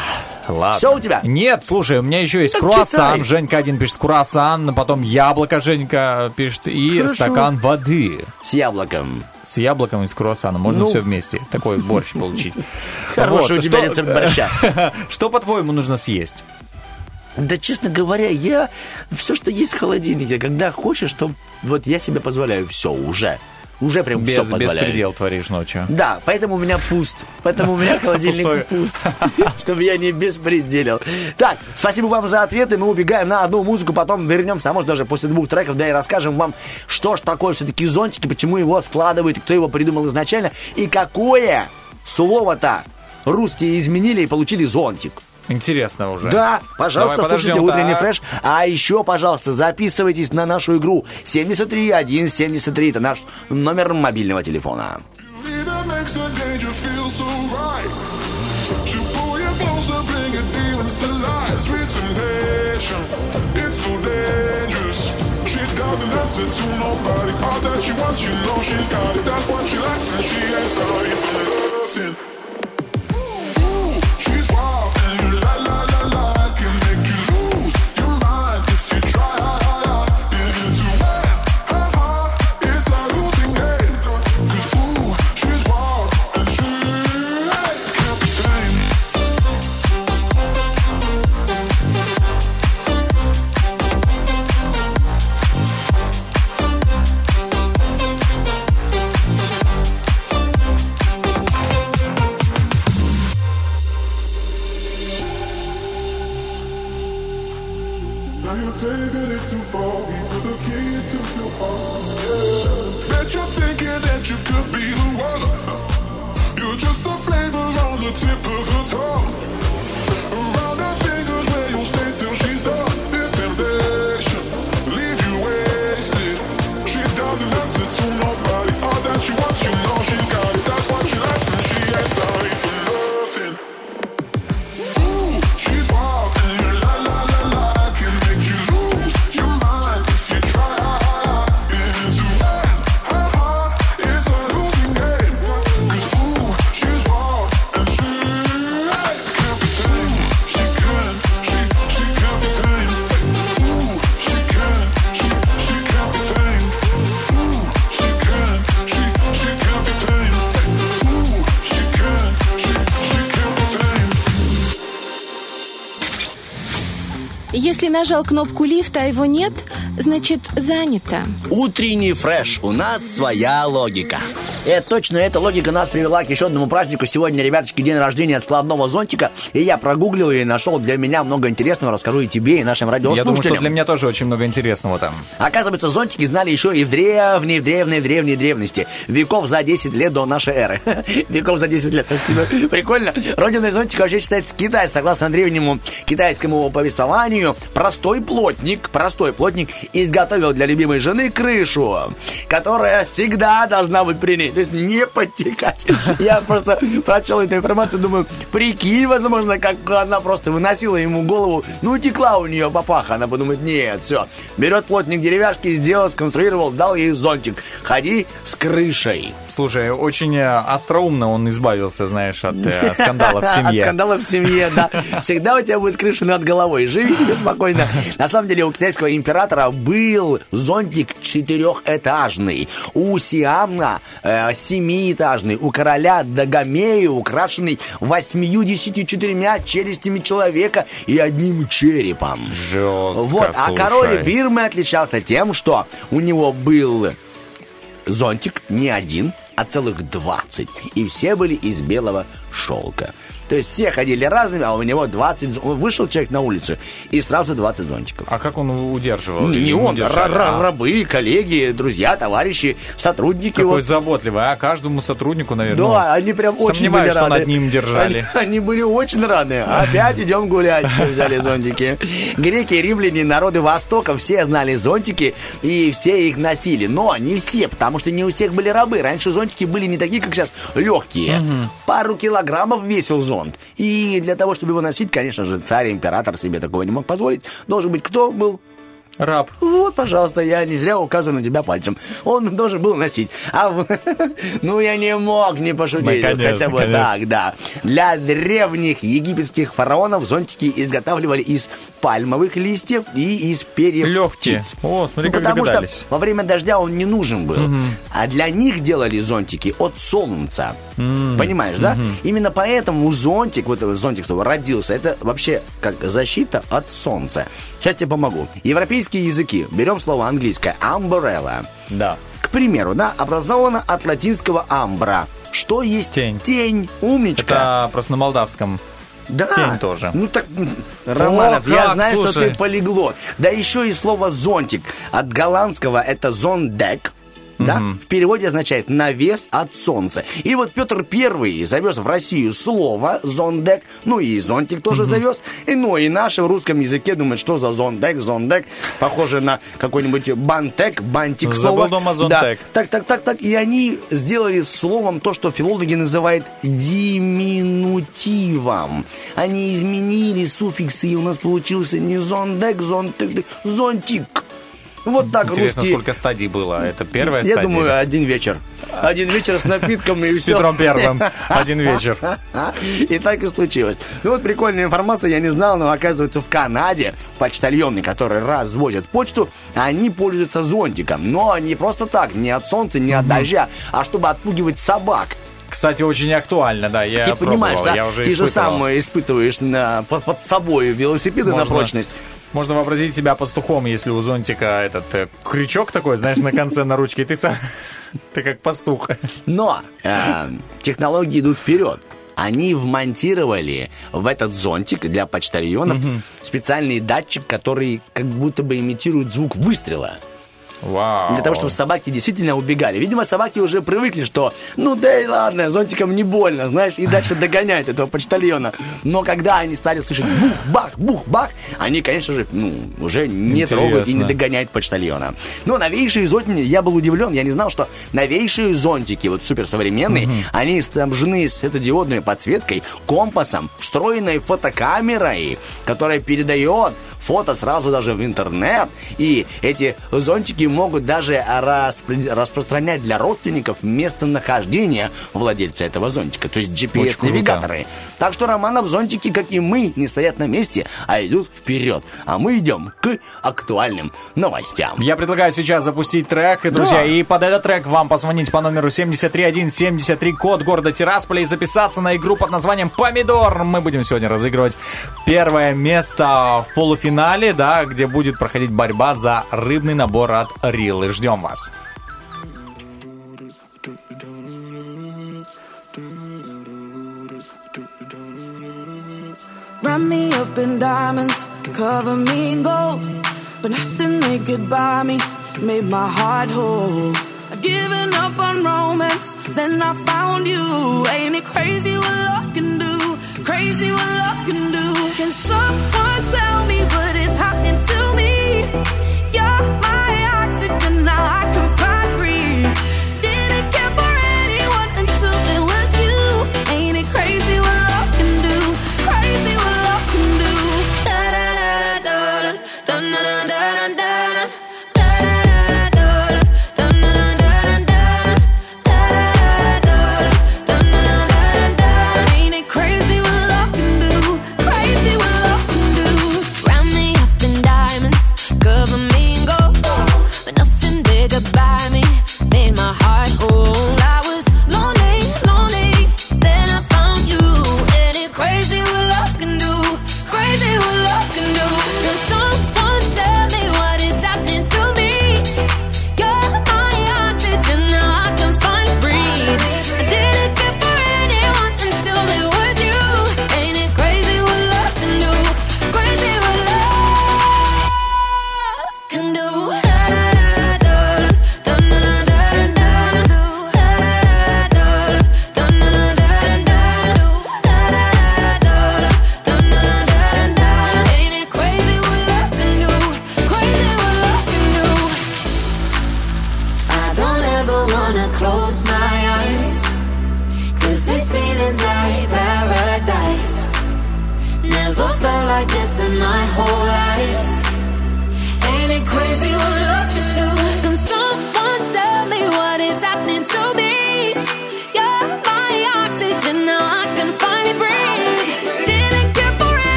Ладно. Все у тебя? Нет, слушай, у меня еще есть Так круассан. читай. Женька один пишет круассан, потом яблоко Женька пишет и Хорошо. стакан воды. С яблоком. С яблоком и с круассаном. Можно Ну. все вместе. Такой борщ получить. <laughs> Хороший у тебя что- рецепт борща. <laughs> Что, по-твоему, нужно съесть? Да, честно говоря, я все, что есть в холодильнике, когда хочешь, то вот я себе позволяю все уже. Уже прям Без, все позволяю. предел творишь ночью. Да, поэтому у меня пуст. Поэтому у меня <laughs> холодильник пуст. <laughs> <laughs> Чтобы я не беспределил. Так, спасибо вам за ответы. Мы убегаем на одну музыку, потом вернемся, а может даже после двух треков, да и расскажем вам, что ж такое все-таки зонтики, почему его складывают, кто его придумал изначально, и какое слово-то русские изменили и получили зонтик. Интересно уже. Да, пожалуйста, Давай слушайте подождем, утренний так. фреш. А еще, пожалуйста, записывайтесь на нашу игру 73173. Это наш номер мобильного телефона. You doesn't to nobody. All that she wants, she knows she got it. That's what she likes, and she ain't sorry for nothing. Нажал кнопку лифта, а его нет, значит занято. Утренний фреш. У нас своя логика. Это точно, эта логика нас привела к еще одному празднику. Сегодня, ребяточки, день рождения складного зонтика. И я прогуглил и нашел для меня много интересного. Расскажу и тебе, и нашим Я думаю, что радиослушателям. для меня тоже очень много интересного там. Оказывается, зонтики знали еще и в древней, в древней, древней древности. Веков за 10 лет до нашей эры. <laughs> Веков за 10 лет. <laughs> Прикольно. Родиной зонтика вообще считается Китай. Согласно древнему китайскому повествованию, простой плотник, простой плотник изготовил для любимой жены крышу, которая всегда должна быть при ней. То есть не подтекать. Я просто прочел эту информацию, думаю, прикинь, возможно, как она просто выносила ему голову, ну, текла у нее папаха. Она подумает, нет, все. Берет плотник деревяшки, сделал, сконструировал, дал ей зонтик. Ходи с крышей. Слушай, очень э, остроумно он избавился, знаешь, от э, скандалов в семье. <laughs> От скандалов в семье, да. Всегда у тебя будет крыша над головой. Живи себе спокойно. На самом деле у китайского императора был зонтик четырехэтажный. У Сиамна э, семиэтажный. У короля Дагомея украшенный восьмидесятью четырьмя челюстями человека и одним черепом. Жестко, Вот, а слушай. король Бирмы отличался тем, что у него был зонтик не один, а целых 20. И все были из белого шелка. То есть все ходили разными, а у него 20... зон- Вышел человек на улицу, и сразу 20 зонтиков. А как он удерживал? Не Или он, удержали? А, рабы, коллеги, друзья, товарищи, сотрудники. Какой вот. заботливый, а каждому сотруднику, наверное. Да, они прям очень были что рады. над ним держали. Они, <laughs> они были очень рады. Опять идем гулять. Взяли зонтики. Греки, римляне, народы Востока все знали зонтики и все их носили. Но не все, потому что не у всех были рабы. Раньше зонтики были не такие, как сейчас, легкие. Пару килограммов весил зонт. И для того, чтобы его носить, конечно же, царь, император себе такого не мог позволить. Должен быть кто был? Раб. Вот, пожалуйста, я не зря указываю на тебя пальцем. Он должен был носить. А в- <laughs> ну я не мог не пошутить. Конечно, Хотя бы конечно. так, да. Для древних египетских фараонов зонтики изготавливали из пальмовых листьев и из перьев Легкие. птиц. О, смотри, Ну, как потому догадались. что во время дождя он не нужен был. А для них делали зонтики от солнца. Понимаешь, да? Именно поэтому зонтик, вот этот зонтик, что родился, это вообще как защита от солнца. Сейчас тебе помогу. Европейские языки. Берем слово английское. Umbrella. Да. К примеру, да, образовано от латинского амбра. Что есть Тень. Тень. Умничка. Это просто на молдавском. Да. Тень тоже. Ну так, Романов, О, я как, знаю, что слушай. ты полиглот. Да еще и слово зонтик. От голландского это зондек. Да? В переводе означает навес от солнца. И вот Петр Первый завез в Россию слово зондек, ну и зонтик тоже завез. И, ну и наши в русском языке думают, что за зондек, зондек, похоже на какой-нибудь бантек, бантик Забыл слово. дома Да. зонтек. Так, так, так, так. И они сделали словом то, что филологи называют диминутивом. Они изменили суффиксы, и у нас получился не зондек, зонтик, зонтик. Вот так Интересно, русские... сколько стадий было? Это первая Я стадия? думаю, один вечер. Один вечер с напитком и С все. Петром Первым. <laughs> Один вечер. И так и случилось. Ну вот прикольная информация, я не знал, но оказывается в Канаде почтальоны, которые развозят почту, они пользуются зонтиком. Но не просто так, не от солнца, не от дождя, а чтобы отпугивать собак. Кстати, очень актуально, да, я Ты понимаешь, пробовал, да? я уже Ты же испытывал. сам испытываешь на, под, под собой велосипеды на Можно- прочность. Можно вообразить себя пастухом, если у зонтика этот э, крючок такой, знаешь, на конце на ручке, и ты сам... <laughs> Ты как пастух. Но э, технологии идут вперед. Они вмонтировали в этот зонтик для почтальонов специальный датчик, который как будто бы имитирует звук выстрела. Вау. Для того, чтобы собаки действительно убегали. Видимо, собаки уже привыкли, что ну да и ладно, зонтиком не больно, знаешь, и дальше <laughs> догоняют этого почтальона. Но когда они стали слышать бух-бах, бух-бах, они, конечно же, ну, уже не Интересно. трогают и не догоняют почтальона. Но новейшие зонтики, я был удивлен, я не знал, что новейшие зонтики, вот суперсовременные, они снабжены светодиодной подсветкой, компасом, встроенной фотокамерой, которая передает фото сразу даже в интернет. И эти зонтики могут даже распри- распространять для родственников местонахождение владельца этого зонтика, то есть GPS-навигаторы. Так что Романов зонтики, как и мы, не стоят на месте, а идут вперед. А мы идем к актуальным новостям. Я предлагаю сейчас запустить трек, и, друзья, Да. и под этот трек вам позвонить по номеру 73173, код города Тирасполя, и записаться на игру под названием «Помидор». Мы будем сегодня разыгрывать первое место в полуфинале, да, где будет проходить борьба за рыбный набор от Рилы. Ждем вас. Wrap me up in diamonds, cover me in gold. But nothing they could buy me made my heart whole. I'd given up on romance, then I found you. Ain't it crazy what love can do? Crazy what love can do. Can someone tell me what is happening to me?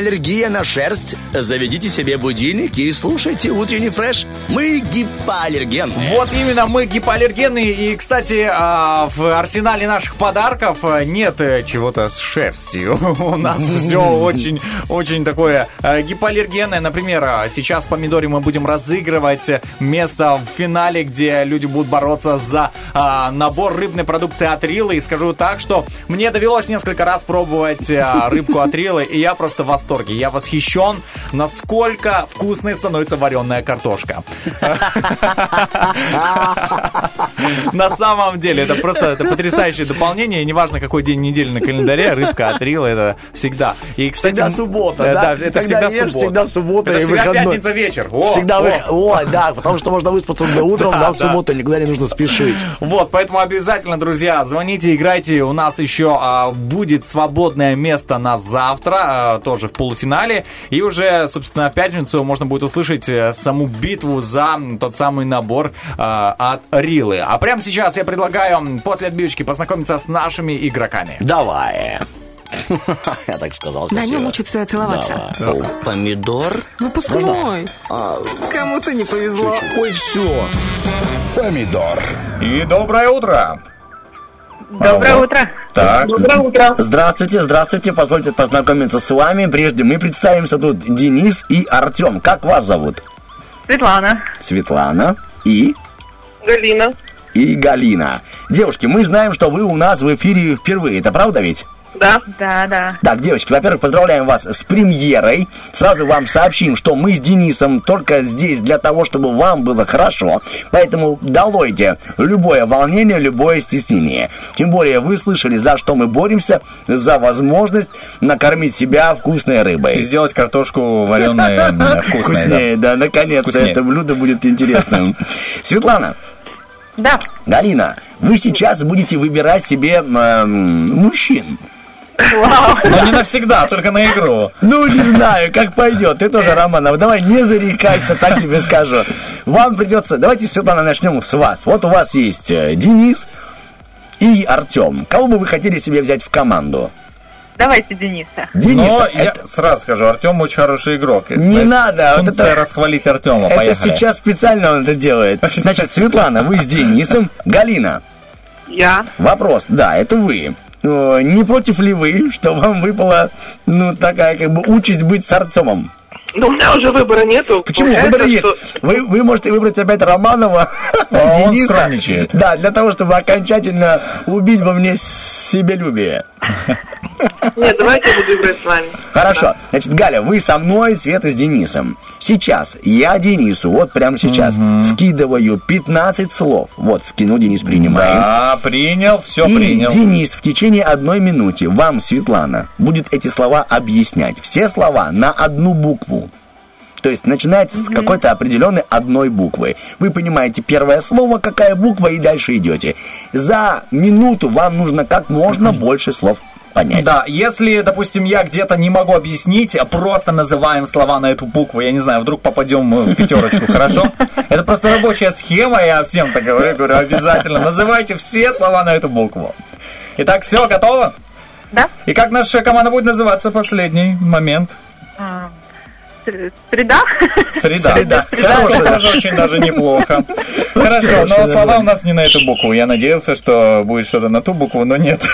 görüşmeleri аллергия на шерсть, заведите себе будильник и слушайте утренний фреш. Мы гипоаллерген. Вот именно, мы гипоаллергены. И, кстати, а, в арсенале наших подарков а, нет э, чего-то с шерстью. <laughs> У нас <laughs> все очень, очень такое э, гипоаллергенное. Например, а, сейчас в помидоре мы будем разыгрывать место в финале, где люди будут бороться за а, набор рыбной продукции от Рилы. И скажу так, что мне довелось несколько раз пробовать рыбку от Рилы, и я просто в восторге. Я восхищен, насколько вкусной становится вареная картошка. На самом деле, это просто это потрясающее дополнение. И неважно, какой день недели на календаре, рыбка от Рила это всегда. И, кстати, Всегда суббота, э, да? это Когда всегда ешь, суббота. всегда суббота Это и всегда выходной. пятница вечер. О, Всегда о. вы... О, да, потому что можно выспаться до утром, Да, да, в да. субботу никуда не нужно спешить. Вот, поэтому обязательно, друзья, звоните, играйте. У нас еще а, будет свободное место на завтра, а, тоже в полуфинале. И уже, собственно, в пятницу можно будет услышать э, саму битву за тот самый набор а, от Рилы. А прямо сейчас я предлагаю после отбивочки познакомиться с нашими игроками. Давай. <laughs> Я так сказал. На нем учатся целоваться. Давай. О, Помидор. Выпускной. Кому-то не повезло. Ой, все. Помидор. И доброе утро. Доброе утро. Так. Доброе утро. Здравствуйте, здравствуйте. Позвольте познакомиться с вами. Прежде мы представимся тут Денис и Артем. Как вас зовут? Светлана. Светлана и Галина. и Галина. Девушки, мы знаем, что вы у нас в эфире впервые. Это правда ведь? Да. Да, да. Так, девочки, во-первых, поздравляем вас с премьерой. Сразу вам сообщим, что мы с Денисом только здесь для того, чтобы вам было хорошо. Поэтому долойте любое волнение, любое стеснение. Тем более вы слышали, за что мы боремся, за возможность накормить себя вкусной И рыбой. сделать картошку вареную <laughs> вкусной. Вкуснее, да, наконец-то это блюдо будет интересным. <laughs> Светлана, Да. Галина, вы сейчас будете выбирать себе эм, мужчин. Но не навсегда, только на игру. Ну, не знаю, как пойдет. Ты тоже, Романов, давай не зарекайся, так тебе скажу. Вам придется... Давайте, Светлана, начнем с вас. Вот у вас есть э, Денис и Артем. Кого бы вы хотели себе взять в команду? Давайте Дениса. Дениса, Но я сразу скажу, Артем очень хороший игрок. Не Это надо, вот Функция это- расхвалить Артема. Это Поехали. сейчас специально он это делает. Значит, Светлана, вы с Денисом. Галина, Я. вопрос. Да, это вы. Э, Не против ли вы, <laughs> что вам выпала, ну, такая, как бы, участь быть с Артемом? Ну, у меня уже выбора нету. Почему? Получается, Выбор есть. что- Вы, вы можете выбрать опять Романова, <laughs> А он Дениса. скромничает. Да, для того, чтобы окончательно убить во мне себелюбие. <laughs> Нет, давайте я буду играть с вами. Хорошо. Значит, Галя, вы со мной, Света с Денисом. Сейчас я Денису, вот прямо сейчас, скидываю 15 слов. Вот, скинул Денис, принимаем. Да, принял, все И принял. Денис в течение одной минуты вам, Светлана, будет эти слова объяснять. Все слова на одну букву. То есть начинается с какой-то определенной одной буквы. Вы понимаете первое слово, какая буква, и дальше идете. За минуту вам нужно как можно больше слов понять. Да, если, допустим, я где-то не могу объяснить, а просто называем слова на эту букву, я не знаю, вдруг попадем в пятерочку, <laughs> хорошо? Это просто рабочая схема, я всем так говорю, говорю, обязательно называйте все слова на эту букву. Итак, все, готово? Да. И как наша команда будет называться последний момент? Среда? Среда. Среда. Хорошо, тоже очень даже неплохо. <laughs> Хорошо, но слова у нас не на эту букву. Я надеялся, что будет что-то на ту букву, но нет.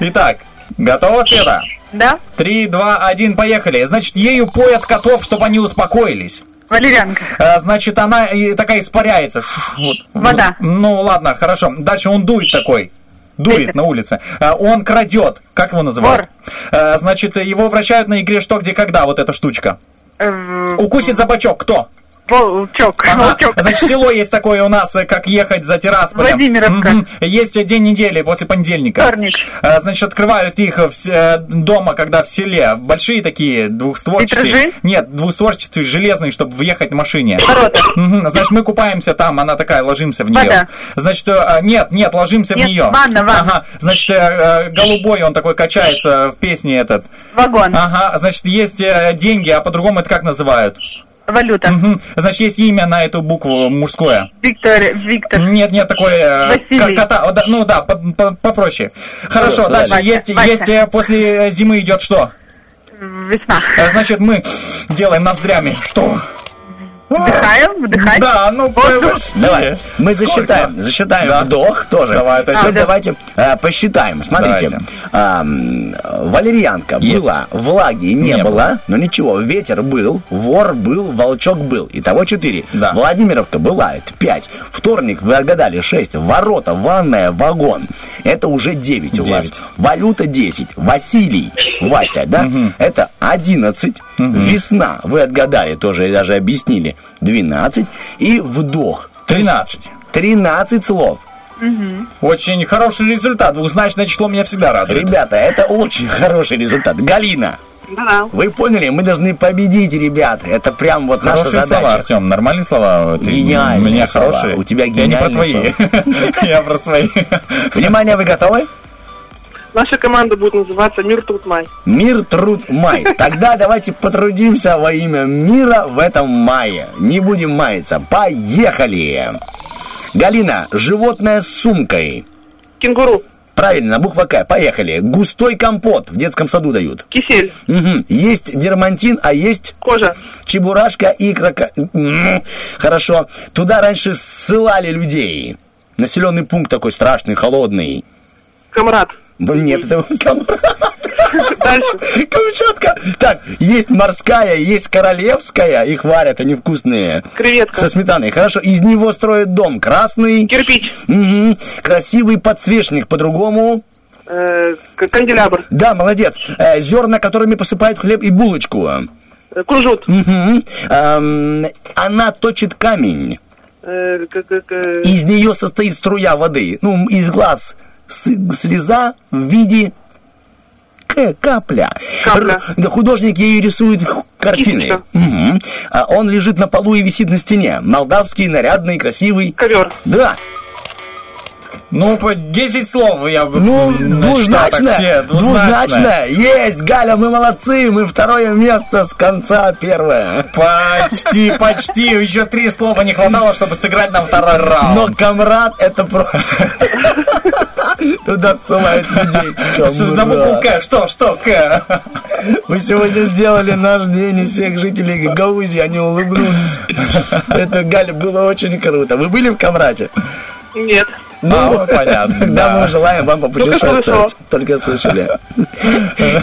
Итак, готова, Света? Да. Три, два, один, поехали. Значит, ею поят котов, чтобы они успокоились. Валерьянка. А, Значит, она такая испаряется. Вот. Вода. Ну, ладно, хорошо. Дальше он дует такой. Ветер. на улице. А, Он крадет. Как его называют? А, Значит, его вращают на игре «Что, где, когда». Вот эта штучка. Э, Укусит за бочок. Кто? Волчок. Ага. Волчок. Значит, село есть такое у нас, э, как ехать за Тирасполем. Владимировка. Есть день недели после понедельника. Вторник. А, Значит, открывают их в э, дома, когда в селе. Большие такие, двухстворчатые. Витражи? Нет, двухстворчатые, железные, чтобы въехать в машине. Ворота. Мгм. Значит, мы купаемся там, она такая, ложимся в нее. Вода. Значит, э, нет, нет, ложимся Нет, в нее. ванна, ванна. Ага. Значит, э, э, голубой, он такой качается в песне этот. Вагон. Ага, значит, есть э, деньги, а по-другому это как называют? Валюта. Мгм. Значит, есть имя на эту букву мужское. Виктор. Виктор. Нет, нет, такое... э, Василий. кота- да, ну да, по- по- попроще. Хорошо, Всё, дальше. Вася, есть, Вася. есть э, после зимы идет что? Весна. Э, Значит, мы делаем ноздрями. Что? Вдыхаем, вдыхать. Да, ну, Давай, мы Сколько? засчитаем. Засчитаем Да. вдох тоже. Давай, это сейчас. давайте э, посчитаем. Смотрите. Ам, валерьянка Есть. была, влаги не, Не было, было. но ничего. Ветер был, вор был, волчок был. Итого четыре. Да. Владимировка была, это пять. Вторник вы отгадали шесть. Ворота, ванная, вагон. Это уже девять у вас. Валюта 10. Василий, Вася, да? Это 11. Весна, вы отгадали, тоже и даже объяснили. 12. И вдох. 13. 13 слов. Очень хороший результат. Двухзначное число меня всегда радует. Ребята, это очень хороший результат. Галина, Да. вы поняли? Мы должны победить, ребята. Это прям вот наша Хорошие задача. слова, Артем. Нормальные слова. Ты- Гениальные У меня слова. хорошие. У тебя Я не про твои. гениальные <laughs> Я про свои. Внимание, вы готовы? Наша команда будет называться Мир Труд Май. Мир, труд, май. Тогда давайте потрудимся во имя мира в этом мае. Не будем маяться. Поехали! Галина, животное с сумкой. Кенгуру. Правильно, буква К. Поехали. Густой компот в детском саду дают. Кисель. Мгм. Есть дермантин, а есть Кожа. чебурашка и крока... Хорошо. Туда раньше ссылали людей. Населенный пункт такой страшный, холодный. Камрад. Ну, Нет, это Камчатка. Дальше. Камчатка. Так, есть морская, есть королевская. Их варят, они вкусные. Креветка. Со сметаной. Хорошо, из него строят дом. Красный. Кирпич. Мгм. Красивый подсвечник по-другому. Э, канделябр. Да, молодец. Э, зерна, которыми посыпают хлеб и булочку. Э, Кунжут. Мгм. Эм, она точит камень. Э, Из нее состоит струя воды. Ну, из глаз слеза в виде к- капля. Капля. Р- художник ею рисует картины. Мгм. А он лежит на полу и висит на стене. Молдавский, нарядный, красивый. Ковер. Да. Ну, по 10 слов я бы Ну, двузначно, все, двузначно. Есть, Галя, мы молодцы, мы второе место с конца первое. Почти, почти. Еще три слова не хватало, чтобы сыграть на второй раунд. Но комрад это просто... <laughs> Туда ссылают людей. Что на букву К? Что, что К? Вы сегодня сделали наш день, и всех жителей Гагаузии, они улыбнулись. Это, Галя, было очень круто. Вы были в Камрате? Нет. Ну, А, понятно, Тогда да. мы желаем вам попутешествовать. Только слышали.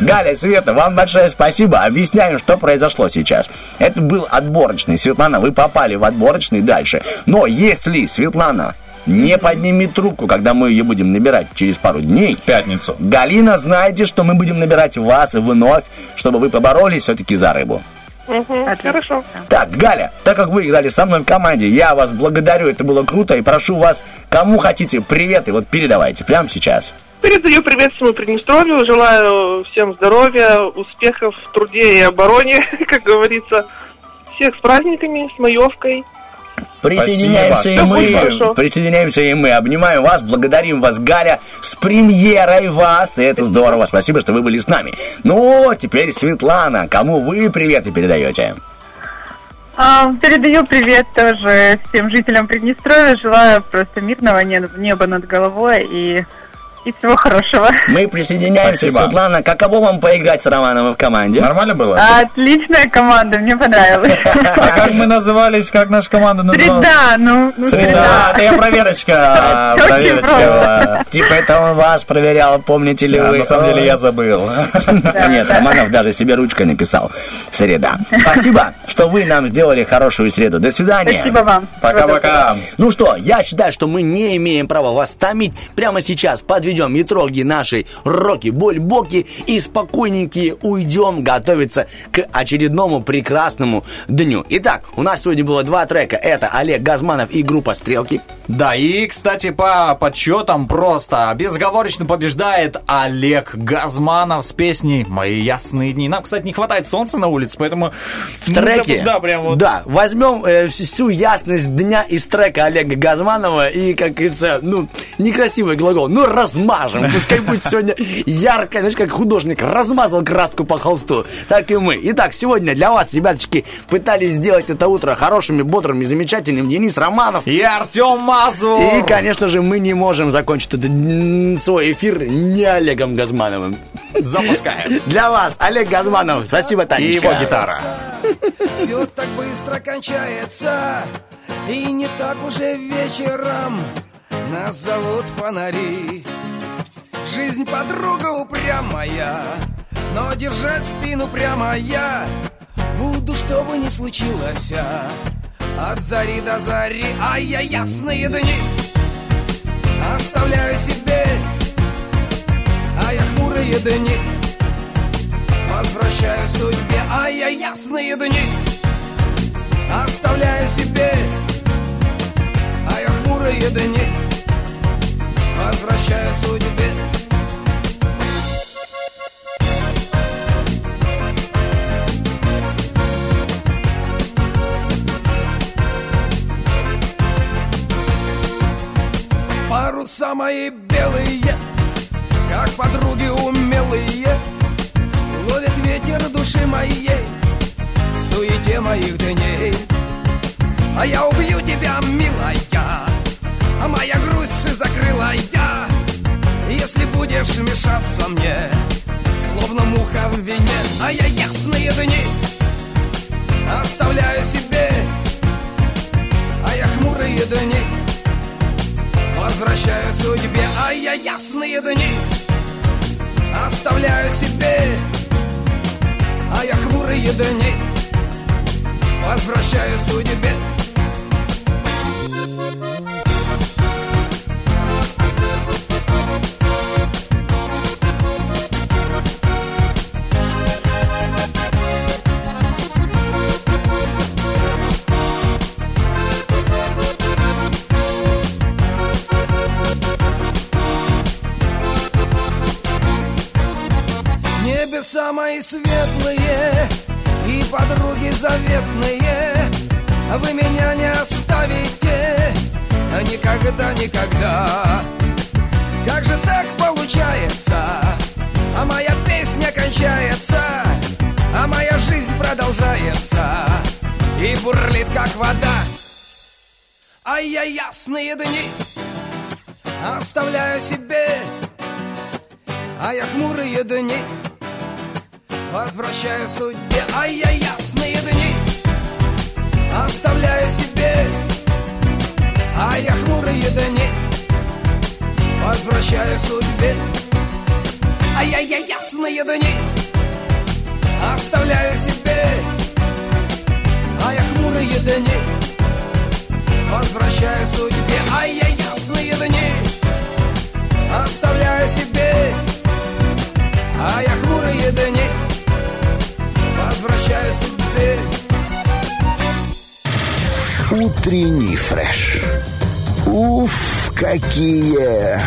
Галя, Света, вам большое спасибо. Объясняем, что произошло сейчас. Это был отборочный. Светлана, вы попали в отборочный дальше. Но если Светлана не поднимет трубку, когда мы ее будем набирать через пару дней. В пятницу. Галина, знаете, что мы будем набирать вас вновь, чтобы вы поборолись все-таки за рыбу. Угу, хорошо. Так, Галя, так как вы играли со мной в команде, я вас благодарю, это было круто, и прошу вас, кому хотите, привет, и вот передавайте прямо сейчас. Передаю привет всему Приднестровью, желаю всем здоровья, успехов в труде и обороне, <laughs> как говорится. Всех с праздниками, с маевкой. Присоединяемся и мы, присоединяемся и мы, обнимаю вас, благодарим вас, Галя, с премьерой вас, и это здорово, спасибо, что вы были с нами. Ну, теперь Светлана, кому вы приветы передаете? А, передаю привет тоже всем жителям Приднестровья. Желаю просто мирного не- неба над головой и, и всего хорошего. Мы присоединяемся, Спасибо. Светлана, каково вам поиграть с Романовым в команде? Нормально было? Отличная команда, мне понравилось. <laughs> А как мы назывались, как наша команда называлась? Среда, ну, ну, Среда, это я проверочка, <laughs> проверочка. Типа это он вас проверял, помните ли вы? на самом деле я забыл. <laughs> Нет, Романов даже себе ручкой написал. Среда. Спасибо, что вы нам сделали хорошую среду. До свидания. Спасибо вам. Пока-пока. Ну что, я считаю, что мы не имеем права вас томить. Прямо сейчас подведем итоги нашей роки-боль-боки и спокойненькие уйдем готовиться к очередному прекрасному дню. Итак, у нас сегодня было два трека. Это Олег Газманов и группа «Стрелки». Да, и, кстати, по подсчетам просто безоговорочно побеждает Олег Газманов с песней «Мои ясные дни». Нам, кстати, не хватает солнца на улице, поэтому... в треке. Да, прям вот. Да, возьмем э, всю ясность дня из трека Олега Газманова и, как говорится, ну, некрасивый глагол, ну, размажем. Пускай будет сегодня ярко, знаешь, как художник размазал краску по холсту, так и мы. Итак, сегодня для вас, ребяточки, пытались сделать это утро хорошими, бодрыми, замечательным. Денис Романов. И Артем Мазур. И, конечно же, мы не можем закончить этот свой эфир не Олегом Газмановым. Запускаем. Для вас, Олег Газманов. Спасибо, Танечка. И его гитара. Все так быстро кончается И не так уже вечером Нас зовут фонари Жизнь подруга упрямая Но держать спину прямо я Буду, что бы ни случилось. А, От зари до зари А я ясные дни Оставляю себе А я хмурые дни Возвращаю судьбе, а я ясные дни Оставляю себе, а я хмурые дни Возвращаю судьбе Мои белые, как подруги умелые. Ловят ветер души моей В суете моих дней. А я убью тебя, милая А моя грусть закрыла я Если будешь мешаться мне Словно муха в вине А я ясные дни Оставляю себе А я хмурые дни Возвращаю судьбе А я ясные дни Оставляю себе а я хмурые дни Возвращаю судьбе Мои светлые и подруги заветные Вы меня не оставите никогда, никогда Как же так получается? А моя песня кончается, а моя жизнь продолжается и бурлит как вода. А я ясные дни оставляю себе, а я хмурые дни возвращаю судьбе. А я ясные дни оставляю себе, а я хмурые дни возвращаю судьбе. А я, я ясные дни оставляю себе, а я хмурые дни возвращаю судьбе. А я ясные дни оставляю себе, а я хмурые дни возвращаю судьбе. Утренний фреш. Уф, какие!